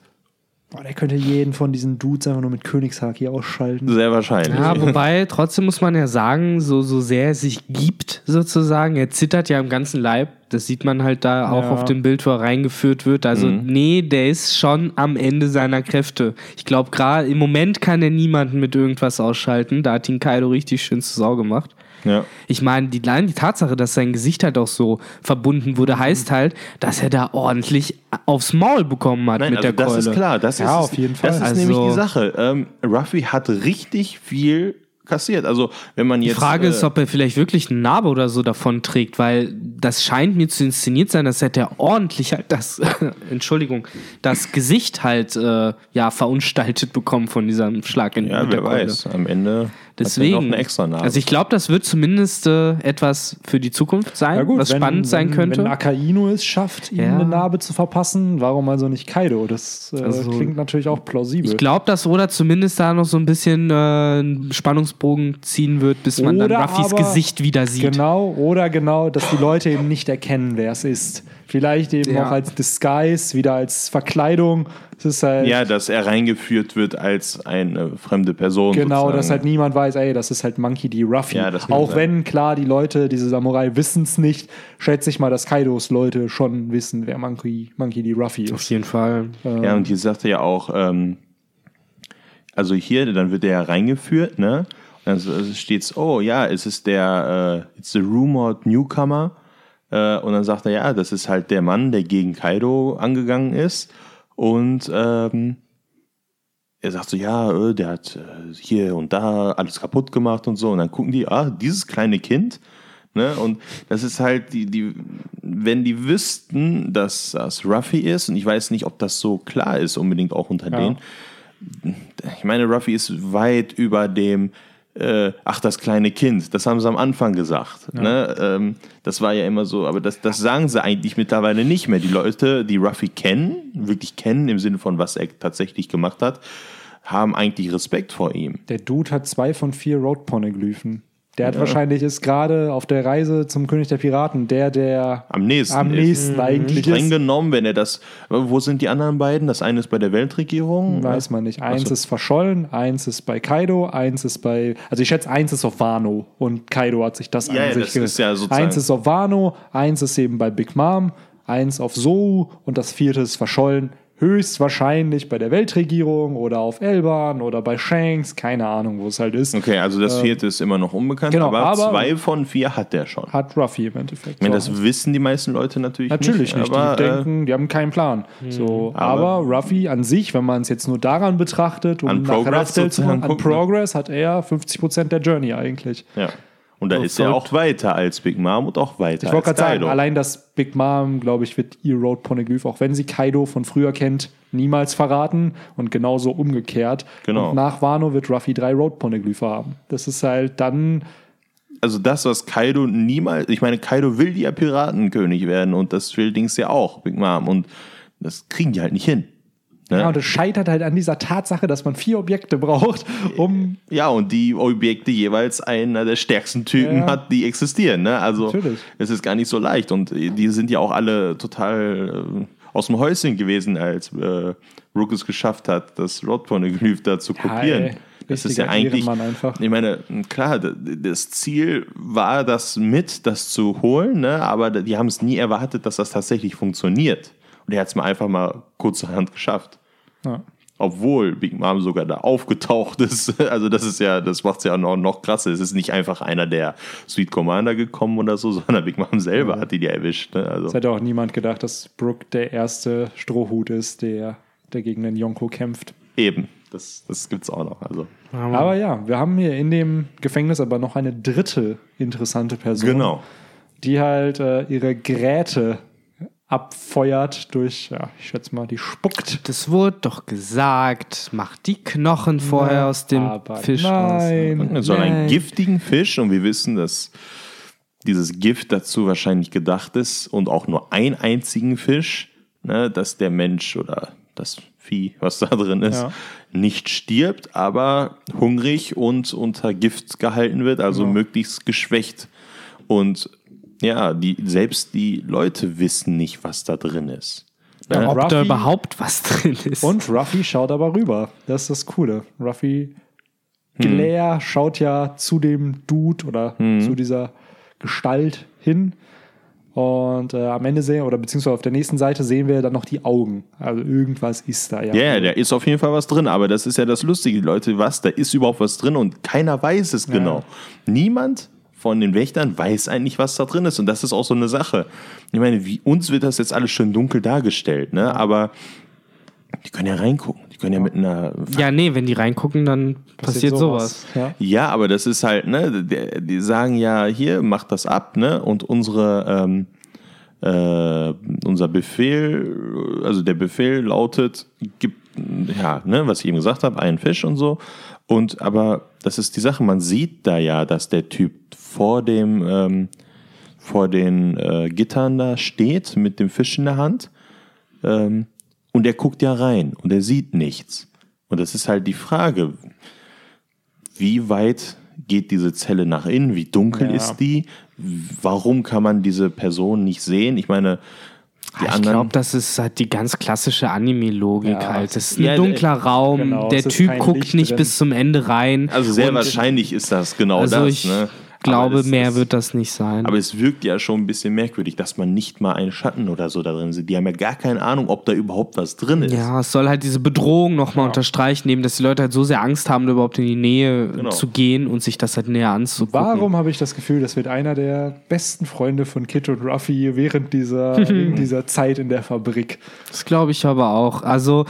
Boah, der könnte jeden von diesen Dudes einfach nur mit Königshaki ausschalten. sehr wahrscheinlich. Ja, wobei, trotzdem muss man ja sagen, so, so sehr er sich gibt, sozusagen, er zittert ja im ganzen Leib. Das sieht man halt da auch Ja. auf dem Bild, wo er reingeführt wird. Also, nee, der ist schon am Ende seiner Kräfte. Ich glaube, gerade im Moment kann er niemanden mit irgendwas ausschalten. Da hat ihn Kaido richtig schön zur Sau gemacht. Ja. Ich meine, die, allein die Tatsache, dass sein Gesicht halt auch so verbunden wurde, heißt halt, dass er da ordentlich aufs Maul bekommen hat Nein, mit also der das Keule. ist klar. Das Ja, ist, auf jeden Fall. Das ist Also- nämlich die Sache. Ähm, Ruffy hat richtig viel kassiert. Also wenn man Die jetzt Frage äh, ist, ob er vielleicht wirklich eine Narbe oder so davon trägt, weil das scheint mir zu inszeniert sein, dass hätte er ordentlich halt das, Entschuldigung, das Gesicht halt äh, ja verunstaltet bekommen von diesem Schlag in ja, mit wer der Keule. weiß. Am Ende Deswegen, hat noch eine extra Narbe. also ich glaube, das wird zumindest äh, etwas für die Zukunft sein, was spannend sein wenn, könnte. Wenn Akainu es schafft, ihm Ja. eine Narbe zu verpassen, warum also nicht Kaido? Das äh, Also, klingt natürlich auch plausibel. Ich glaube, dass Oda zumindest da noch so ein bisschen äh, einen Spannungsbogen ziehen wird, bis man dann Oder Ruffys aber- Gesicht wieder sieht. Genau, oder genau, dass die Leute eben nicht erkennen, wer es ist. Vielleicht eben Ja. auch als Disguise, wieder als Verkleidung. Es ist halt ja, dass er reingeführt wird als eine fremde Person. genau, sozusagen. dass halt niemand weiß, ey, das ist halt Monkey D. Ruffy. Ja, auch sein. wenn, klar, die Leute, diese Samurai wissen es nicht, schätze ich mal, dass Kaidos Leute schon wissen, wer Monkey, Monkey D. Ruffy Auf ist. jeden Fall. Ja, und hier sagt er ja auch, ähm, also hier, dann wird er ja reingeführt, ne? Und dann steht's, oh ja, es ist der, äh, it's the rumored newcomer. Äh, und dann sagt er, ja, das ist halt der Mann, der gegen Kaido angegangen ist. Und ähm, er sagt so, ja, äh, der hat äh, hier und da alles kaputt gemacht und so. Und dann gucken die, ah, dieses kleine Kind. Ne? Und das ist halt, die, die, wenn die wüssten, dass das Ruffy ist, und ich weiß nicht, ob das so klar ist, unbedingt auch unter Ja. denen. Ich meine, Ruffy ist weit über dem, äh, ach, das kleine Kind, das haben sie am Anfang gesagt. Ne? Ähm, das war ja immer so, aber das, das sagen sie eigentlich mittlerweile nicht mehr. Die Leute, die Ruffy kennen, wirklich kennen im Sinne von, was er tatsächlich gemacht hat, haben eigentlich Respekt vor ihm. Der Dude hat zwei von vier Road-Poneglyphen. Der hat wahrscheinlich ist gerade auf der Reise zum König der Piraten der, der Am nächsten. am ist. nächsten eigentlich Streng ist. genommen, wenn er das. Wo sind die anderen beiden? Das eine ist bei der Weltregierung. Weiß man nicht. Eins Achso. ist verschollen, eins ist bei Kaido, eins ist bei. Also ich schätze, eins ist auf Wano und Kaido hat sich das Ja, an ja, sich das ist ja sozusagen- Eins ist auf Wano, eins ist eben bei Big Mom, eins auf Zou und das vierte ist verschollen. Höchstwahrscheinlich bei der Weltregierung oder auf Elban oder bei Shanks, keine Ahnung, wo es halt ist. Okay, also das vierte ist immer noch unbekannt, genau, aber, aber- zwei von vier hat der schon. Hat Ruffy im Endeffekt. Ich meine, So. das wissen die meisten Leute natürlich, Natürlich nicht. Aber, die äh, denken, die haben keinen Plan. So, aber, Aber- Ruffy an sich, wenn man es jetzt nur daran betrachtet, um An nach Progress zu an ne? Progress hat er 50% der Journey eigentlich. ja. Und da So ist er auch weiter als Big Mom und auch weiter Ich wollte gerade sagen, allein das Big Mom, glaube ich, wird ihr Road Poneglyph, auch wenn sie Kaido von früher kennt, niemals verraten und genauso umgekehrt. Genau. Und nach Wano wird Ruffy drei Road Poneglyphe haben. Das ist halt dann, also das, was Kaido niemals, ich meine, Kaido will ja Piratenkönig werden und das will Dings ja auch, Big Mom. Und das kriegen die halt nicht hin. Ne? ja, und es scheitert halt an dieser Tatsache, dass man vier Objekte braucht, um Ja, und die Objekte jeweils einer der stärksten Typen Ja. hat, die existieren. Ne? Also Natürlich. es ist gar nicht so leicht. Und die sind ja auch alle total äh, aus dem Häuschen gewesen, als äh, Rook es geschafft hat, das Road Poneglyph da zu kopieren. ey, das ist ja eigentlich, ich meine, klar, d- das Ziel war, das mit, das zu holen, ne? aber die haben es nie erwartet, dass das tatsächlich funktioniert. Und er hat es mal einfach mal kurzerhand geschafft. Ja. Obwohl Big Mom sogar da aufgetaucht ist. Also das ist ja, das macht es ja noch, noch krasser. Es ist nicht einfach einer der Sweet Commander gekommen oder so, sondern Big Mom selber hat die die erwischt. Ne? Es Also hätte auch niemand gedacht, dass Brooke der erste Strohhut ist, der, der gegen den Yonko kämpft. eben, das, das gibt's auch noch. Also Aber ja, wir haben hier in dem Gefängnis aber noch eine dritte interessante Person, genau. die halt äh, ihre Geräte abfeuert durch, ja, ich schätze mal, die spuckt. Das wurde doch gesagt. Macht die Knochen vorher aus dem Fisch nein. raus. So einen Nein. giftigen Fisch und wir wissen, dass dieses Gift dazu wahrscheinlich gedacht ist und auch nur einen einzigen Fisch, ne, dass der Mensch oder das Vieh, was da drin ist, Ja. nicht stirbt, aber hungrig und unter Gift gehalten wird, also möglichst geschwächt. Und ja, die, selbst die Leute wissen nicht, was da drin ist. Ne? Ob da Ruffy- überhaupt was drin ist. Und Ruffy schaut aber rüber. Das ist das Coole. Ruffy Glare schaut ja zu dem Dude oder zu dieser Gestalt hin. Und äh, am Ende sehen, oder beziehungsweise auf der nächsten Seite sehen wir dann noch die Augen. Also irgendwas ist da ja. Ja, ja, da ist auf jeden Fall was drin, aber das ist ja das Lustige, Leute, was, da ist überhaupt was drin und keiner weiß es genau. Niemand von den Wächtern weiß eigentlich, was da drin ist und das ist auch so eine Sache. Ich meine, wie, uns wird das jetzt alles schön dunkel dargestellt, ne? aber die können ja reingucken, die können ja mit einer... ja, nee, wenn die reingucken, dann passiert, sowas. Ja. Ja, aber das ist halt, ne, die, die sagen ja, hier, macht das ab, ne, und unsere, ähm, äh, unser Befehl, also der Befehl lautet, gibt, ja, ne, was ich eben gesagt habe, einen Fisch und so. Und aber das ist die Sache, man sieht da ja, dass der Typ vor dem, ähm, vor den äh, Gittern da steht mit dem Fisch in der Hand. Ähm, und er guckt ja rein und er sieht nichts. Und das ist halt die Frage, wie weit geht diese Zelle nach innen? Wie dunkel Ja. ist die? Warum kann man diese Person nicht sehen? Ich meine, die ich anderen. glaube, das ist halt die ganz klassische Anime-Logik Ja. halt. Das ist ein Ja, dunkler Raum, genau, der Typ guckt Licht nicht drin. bis zum Ende rein. also sehr wahrscheinlich ist das genau Also das. ich- ne? Glaube, das- mehr das- wird das nicht sein. Aber es wirkt ja schon ein bisschen merkwürdig, dass man nicht mal einen Schatten oder so da drin sieht. Die haben ja gar keine Ahnung, ob da überhaupt was drin ist. ja, es soll halt diese Bedrohung nochmal unterstreichen, eben, dass die Leute halt so sehr Angst haben, überhaupt in die Nähe Genau. zu gehen und sich das halt näher anzugucken. Warum habe ich das Gefühl, das wird einer der besten Freunde von Kit und Ruffy während dieser, während dieser Zeit in der Fabrik? Das glaube ich aber auch. Also,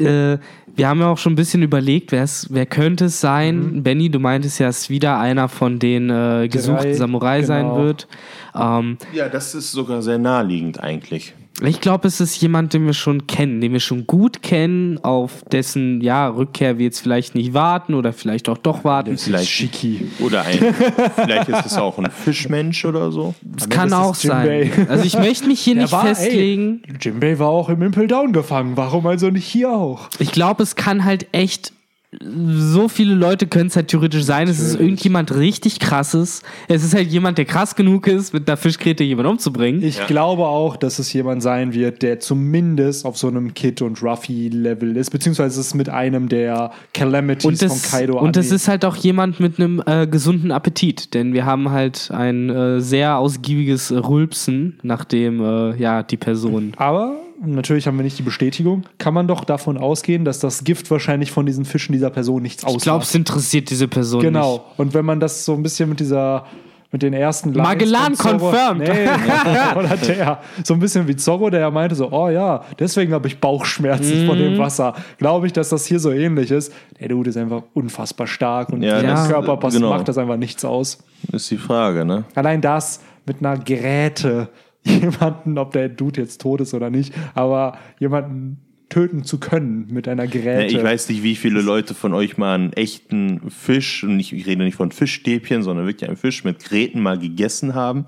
äh, wir haben ja auch schon ein bisschen überlegt, wer's, wer könnte es sein? Mhm. Benny, du meintest ja, es ist wieder einer von den äh, gesuchten Samurai sein genau. wird. Ähm, Ja, das ist sogar sehr naheliegend eigentlich. Ich glaube, es ist jemand, den wir schon kennen, den wir schon gut kennen, auf dessen ja, Rückkehr wir jetzt vielleicht nicht warten oder vielleicht auch doch warten. Vielleicht Shiki. Oder ein, vielleicht ist es auch ein Fischmensch oder so. Das kann das ist auch sein. Also ich möchte mich hier Der nicht war, festlegen. Ey, Jimbei war auch im Impel Down gefangen. Warum also nicht hier auch? Ich glaube, es kann halt echt. So viele Leute können es halt theoretisch sein. Es ist irgendjemand richtig krasses. Es ist halt jemand, der krass genug ist, mit einer Fischkrete jemanden umzubringen. Ich glaube auch, dass es jemand sein wird, der zumindest auf so einem Kid und Ruffy-Level ist, beziehungsweise es ist mit einem der Calamities und das, von Kaido und das angeht. ist halt auch jemand mit einem äh, gesunden Appetit, denn wir haben halt ein äh, sehr ausgiebiges Rülpsen, nachdem äh, ja die Person. Aber natürlich haben wir nicht die Bestätigung. Kann man doch davon ausgehen, dass das Gift wahrscheinlich von diesen Fischen dieser Person nichts ausmacht. Ich glaube, es interessiert diese Person Genau. nicht. Und wenn man das so ein bisschen mit dieser mit den ersten Lines Magellan von confirmed. Nee, oder der. So ein bisschen wie Zorro, der ja meinte so, oh ja, deswegen habe ich Bauchschmerzen von Mhm. dem Wasser. Glaube ich, dass das hier so ähnlich ist. Der Dude ist einfach unfassbar stark und Ja, das- Körper passt, genau. macht das einfach nichts aus. Ist die Frage, ne? Allein das mit einer Geräte jemanden, ob der Dude jetzt tot ist oder nicht, aber jemanden töten zu können mit einer Ja, Geräte. ich weiß nicht, wie viele Leute von euch mal einen echten Fisch, und ich rede nicht von Fischstäbchen, sondern wirklich einen Fisch mit Gräten mal gegessen haben.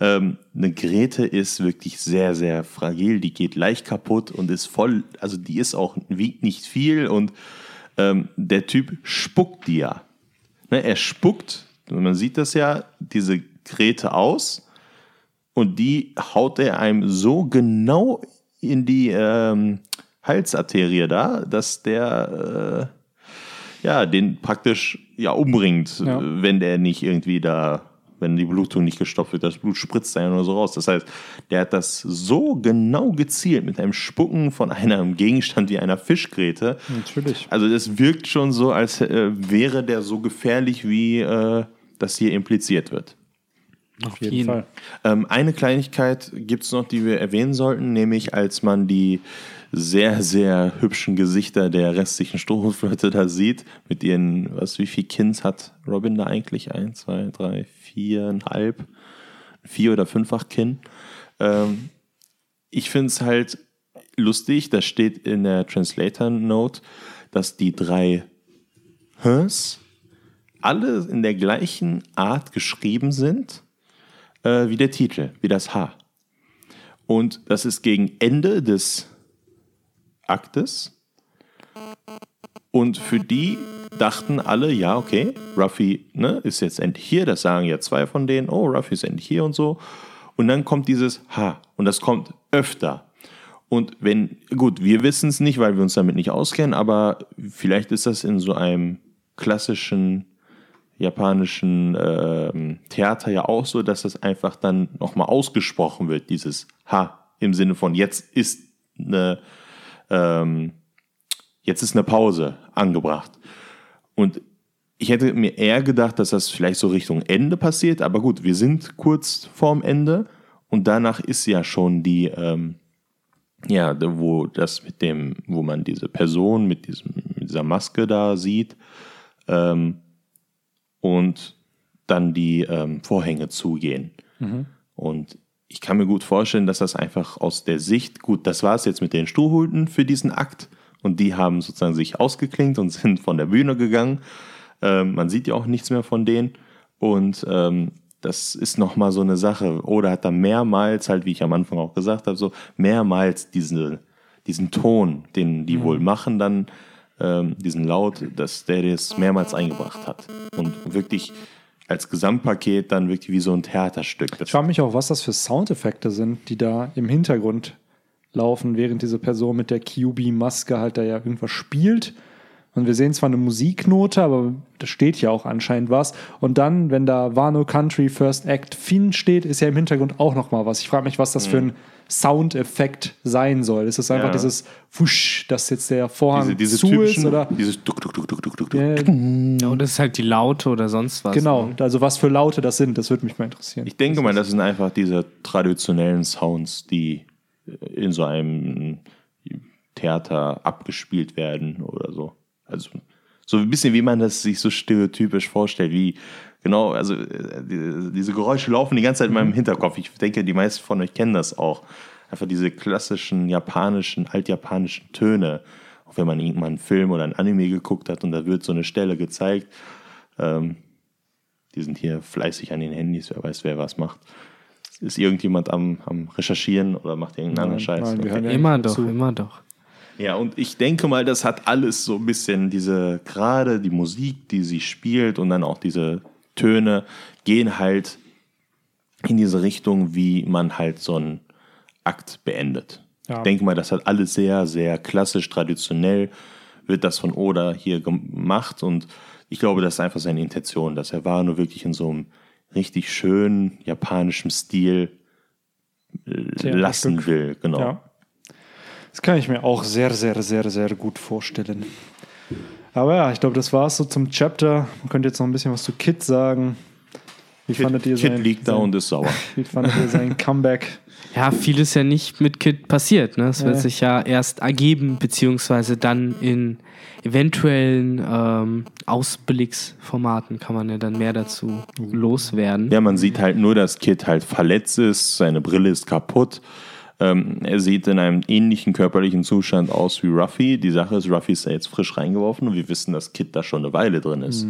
Ähm, eine Gräte ist wirklich sehr, sehr fragil, die geht leicht kaputt und ist voll, also die ist auch, wiegt nicht viel und ähm, der Typ spuckt die ja. Ne, er spuckt, man sieht das ja, diese Gräte aus und die haut er einem so genau in die ähm, Halsarterie da, dass der äh, ja den praktisch ja umbringt, Ja. wenn der nicht irgendwie da, wenn die Blutung nicht gestoppt wird, das Blut spritzt da ja nur so raus. Das heißt, der hat das so genau gezielt mit einem Spucken von einem Gegenstand wie einer Fischgräte. Natürlich. Also das wirkt schon so, als äh, wäre der so gefährlich, wie äh, das hier impliziert wird. Auf jeden jeden. Fall. Ähm, eine Kleinigkeit gibt es noch, die wir erwähnen sollten, nämlich als man die sehr, sehr hübschen Gesichter der restlichen Strohhutflotte da sieht, mit ihren, was, wie viel Kins hat Robin da eigentlich? Ein, zwei, drei, viereinhalb, vier oder fünffach Kinn. Ähm, ich finde es halt lustig, da steht in der Translator-Note, dass die drei Hs alle in der gleichen Art geschrieben sind äh, wie der Titel, wie das H. Und das ist gegen Ende des Aktes. Und für die dachten alle, ja, okay, Ruffy ne, ist jetzt endlich hier, das sagen ja zwei von denen, oh, Ruffy ist endlich hier und so. Und dann kommt dieses H und das kommt öfter. Und wenn, gut, wir wissen es nicht, weil wir uns damit nicht auskennen, aber vielleicht ist das in so einem klassischen japanischen ähm, Theater ja auch so, dass das einfach dann nochmal ausgesprochen wird, dieses H im Sinne von jetzt ist eine ähm, jetzt ist eine Pause angebracht. Und ich hätte mir eher gedacht, dass das vielleicht so Richtung Ende passiert, aber gut, wir sind kurz vorm Ende und danach ist ja schon die, ähm, ja, wo das mit dem, wo man diese Person mit, diesem, mit dieser Maske da sieht ähm, und dann die ähm, Vorhänge zugehen. Und ich kann mir gut vorstellen, dass das einfach aus der Sicht, gut, das war es jetzt mit den Strohhuten für diesen Akt und die haben sozusagen sich ausgeklinkt und sind von der Bühne gegangen. Ähm, man sieht ja auch nichts mehr von denen und ähm, das ist nochmal so eine Sache. Oder hat da mehrmals, halt wie ich am Anfang auch gesagt habe, so mehrmals diese, diesen Ton, den die wohl machen, dann ähm, diesen Laut, dass der das mehrmals eingebracht hat. Und wirklich als Gesamtpaket dann wirklich wie so ein Theaterstück. Das Ich frage mich auch, was das für Soundeffekte sind, die da im Hintergrund laufen, während diese Person mit der QB-Maske halt da ja irgendwas spielt. Und wir sehen zwar eine Musiknote, aber da steht ja auch anscheinend was. Und dann, wenn da Wano Country First Act Finn steht, ist ja im Hintergrund auch noch mal was. Ich frage mich, was das für ein Soundeffekt sein soll. Ist es einfach Ja. dieses Wusch, dass jetzt der Vorhang Diese, diese zu typischen, ist? Oder? dieses Duck, Duck, Duck, Duck, Duck, Duck, Duck. Ja, Ja, oder ist halt die Laute oder sonst was. genau, Ne? also was für Laute das sind, das würde mich mal interessieren. Ich denke mal, das sind einfach diese traditionellen Sounds, die in so einem Theater abgespielt werden oder so. Also so ein bisschen, wie man das sich so stereotypisch vorstellt, wie genau, also äh, die- diese Geräusche laufen die ganze Zeit in meinem Hinterkopf. Ich denke, die meisten von euch kennen das auch. Einfach diese klassischen japanischen, altjapanischen Töne. Auch wenn man irgendwann einen Film oder ein Anime geguckt hat und da wird so eine Stelle gezeigt. Ähm, die sind hier fleißig an den Handys, wer weiß, wer was macht. Ist irgendjemand am, am Recherchieren oder macht irgendeinen anderen Scheiß? nein, Okay. Immer doch, zu. immer doch. Ja, und ich denke mal, das hat alles so ein bisschen diese, gerade die Musik, die sie spielt und dann auch diese Töne, gehen halt in diese Richtung, wie man halt so einen Akt beendet. Ja. Ich denke mal, das hat alles sehr, sehr klassisch, traditionell, wird das von Oda hier gemacht und ich glaube, das ist einfach seine Intention, dass er war nur wirklich in so einem richtig schönen japanischen Stil äh, lassen will. Genau. Ja. Das kann ich mir auch sehr, sehr, sehr, sehr gut vorstellen. Aber ja, ich glaube, das war es so zum Chapter. Man könnte jetzt noch ein bisschen was zu Kid sagen. Wie fandet ihr Kid sein, liegt da sein, und ist sauer. Wie fandet ihr sein Comeback? Ja, viel ist ja nicht mit Kid passiert. Ne? Es wird sich ja erst ergeben, beziehungsweise dann in eventuellen ähm, Ausblicksformaten kann man ja dann mehr dazu loswerden. Ja, man sieht halt nur, dass Kid halt verletzt ist, seine Brille ist kaputt. Ähm, er sieht in einem ähnlichen körperlichen Zustand aus wie Ruffy. Die Sache ist, Ruffy ist da jetzt frisch reingeworfen und wir wissen, dass Kid da schon eine Weile drin ist.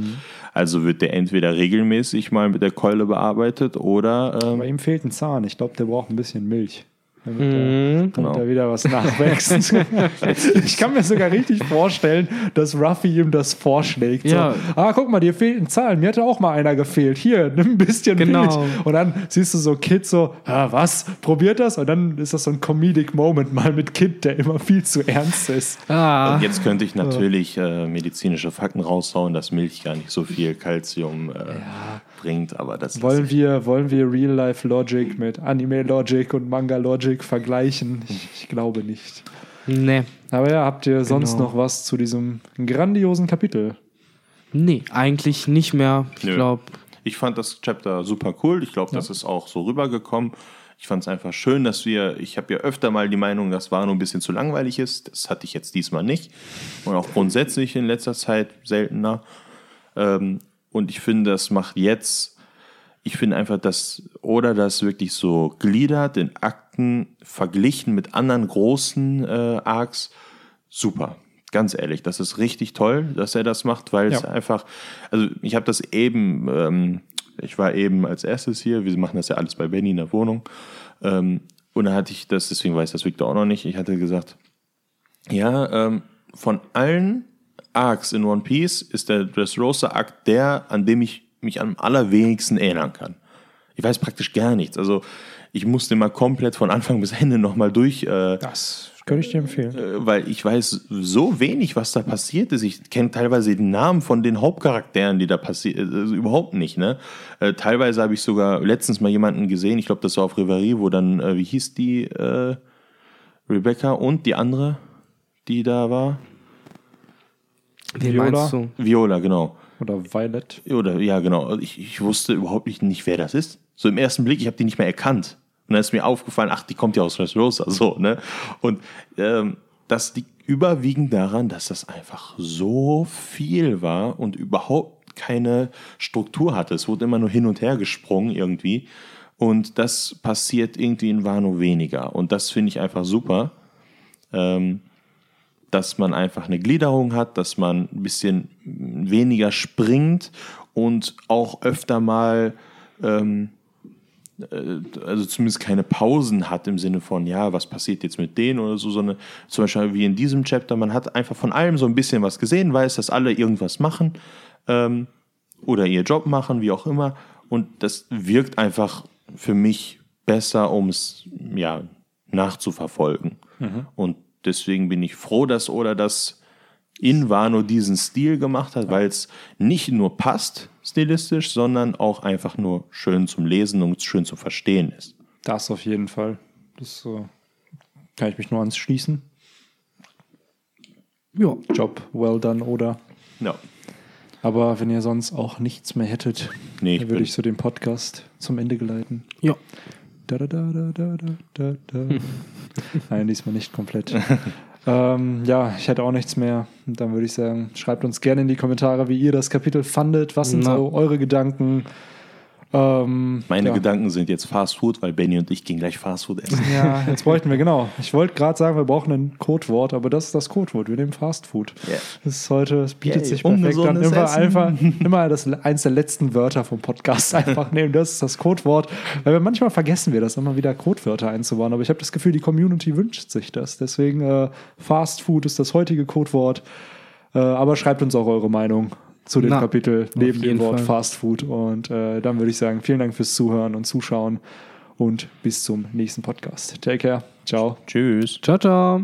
Also wird der entweder regelmäßig mal mit der Keule bearbeitet oder ähm, Bei ihm fehlt ein Zahn. Ich glaube, der braucht ein bisschen Milch. Damit, Mhm. da, damit Genau. da wieder was nachwächst. ich kann mir sogar richtig vorstellen, dass Ruffy ihm das vorschlägt. So, Ja. ah, guck mal, dir fehlen Zahlen. Mir hatte auch mal einer gefehlt. Hier, nimm ein bisschen Genau. Milch. Und dann siehst du so Kid so, ah, was? Probiert das? Und dann ist das so ein Comedic Moment mal mit Kid, der immer viel zu ernst ist. Ah, Und jetzt könnte ich natürlich äh, medizinische Fakten raushauen, dass Milch gar nicht so viel Kalzium äh, bringt, aber das Wollen wir, wollen wir Real-Life-Logic mit Anime-Logic und Manga-Logic vergleichen? Ich, ich glaube nicht. nee. Aber ja, habt ihr sonst Genau. noch was zu diesem grandiosen Kapitel? Nee, eigentlich nicht mehr. Ich glaube, Ich fand das Chapter super cool. Ich glaube, das ist auch so rübergekommen. Ich fand es einfach schön, dass wir, ich habe ja öfter mal die Meinung, dass Wano ein bisschen zu langweilig ist. Das hatte ich jetzt diesmal nicht. Und auch grundsätzlich in letzter Zeit seltener. Ähm, und ich finde, das macht jetzt, ich finde einfach, dass Oda das wirklich so gliedert in Akten verglichen mit anderen großen äh, Arcs. Super. Ganz ehrlich, das ist richtig toll, dass er das macht, weil es Ja. einfach, also ich habe das eben, ähm, ich war eben als erstes hier, wir machen das ja alles bei Benny in der Wohnung. Ähm, und da hatte ich das, deswegen weiß das Victor auch noch nicht, ich hatte gesagt, ja, ähm, von allen Arcs in One Piece ist der Dressrosa-Arc der, an dem ich mich am allerwenigsten erinnern kann. Ich weiß praktisch gar nichts. Also ich musste mal komplett von Anfang bis Ende nochmal durch, äh, Das könnte ich dir empfehlen. äh, weil ich weiß so wenig, was da passiert ist. Ich kenne teilweise den Namen von den Hauptcharakteren, die da passiert, also überhaupt nicht. Ne? Äh, teilweise habe ich sogar letztens mal jemanden gesehen, ich glaube, das war auf Reverie, wo dann, äh, wie hieß die, äh, Rebecca und die andere, die da war? Wen Viola? meinst du? Viola, genau. Oder Violet. Oder ja, genau. Ich, ich wusste überhaupt nicht, nicht, wer das ist. So im ersten Blick, ich habe die nicht mehr erkannt. Und dann ist mir aufgefallen, ach, die kommt ja aus Dressrosa, so, ne? Und ähm, das liegt überwiegend daran, dass das einfach so viel war und überhaupt keine Struktur hatte. Es wurde immer nur hin und her gesprungen irgendwie. Und das passiert irgendwie in Wano weniger. Und das finde ich einfach super. Ähm, dass man einfach eine Gliederung hat, dass man ein bisschen weniger springt und auch öfter mal, ähm, äh, also zumindest keine Pausen hat im Sinne von, ja, was passiert jetzt mit denen oder so, sondern zum Beispiel wie in diesem Chapter, man hat einfach von allem so ein bisschen was gesehen, weiß, dass alle irgendwas machen ähm, oder ihr Job machen, wie auch immer. Und das wirkt einfach für mich besser, um es ja, nachzuverfolgen. Und deswegen bin ich froh, dass Oda das in Wano diesen Stil gemacht hat, weil es nicht nur passt stilistisch, sondern auch einfach nur schön zum Lesen und schön zu verstehen ist. Das auf jeden Fall. Das äh, kann ich mich nur anschließen. Ja. Job well done, oder? Ja. Aber wenn ihr sonst auch nichts mehr hättet, Nee, ich dann würde ich so den Podcast zum Ende geleiten. Ja. Da, da, da, da, da, da, da. Nein, diesmal nicht komplett. ähm, ja, ich hätte auch nichts mehr. Und dann würde ich sagen, schreibt uns gerne in die Kommentare, wie ihr das Kapitel fandet. Was sind Na. so eure Gedanken? Ähm, Meine ja. Gedanken sind jetzt Fast Food, weil Benny und ich gehen gleich Fast Food essen. Ja, jetzt bräuchten wir genau. Ich wollte gerade sagen, wir brauchen ein Codewort, aber das ist das Codewort. Wir nehmen Fast Food. Ja. Das ist heute, es bietet Yay, sich perfekt an. Immer, Essen. einfach, immer das, eins der letzten Wörter vom Podcast einfach nehmen. Das ist das Codewort. Weil wir manchmal vergessen wir das, immer wieder Codewörter einzubauen. Aber ich habe das Gefühl, die Community wünscht sich das. Deswegen äh, Fast Food ist das heutige Codewort. Äh, aber schreibt uns auch eure Meinung zu dem Na, Kapitel neben dem Wort Fall. Fast Food. Und äh, dann würde ich sagen, vielen Dank fürs Zuhören und Zuschauen und bis zum nächsten Podcast. Take care. Ciao. Tschüss. Ciao, ciao.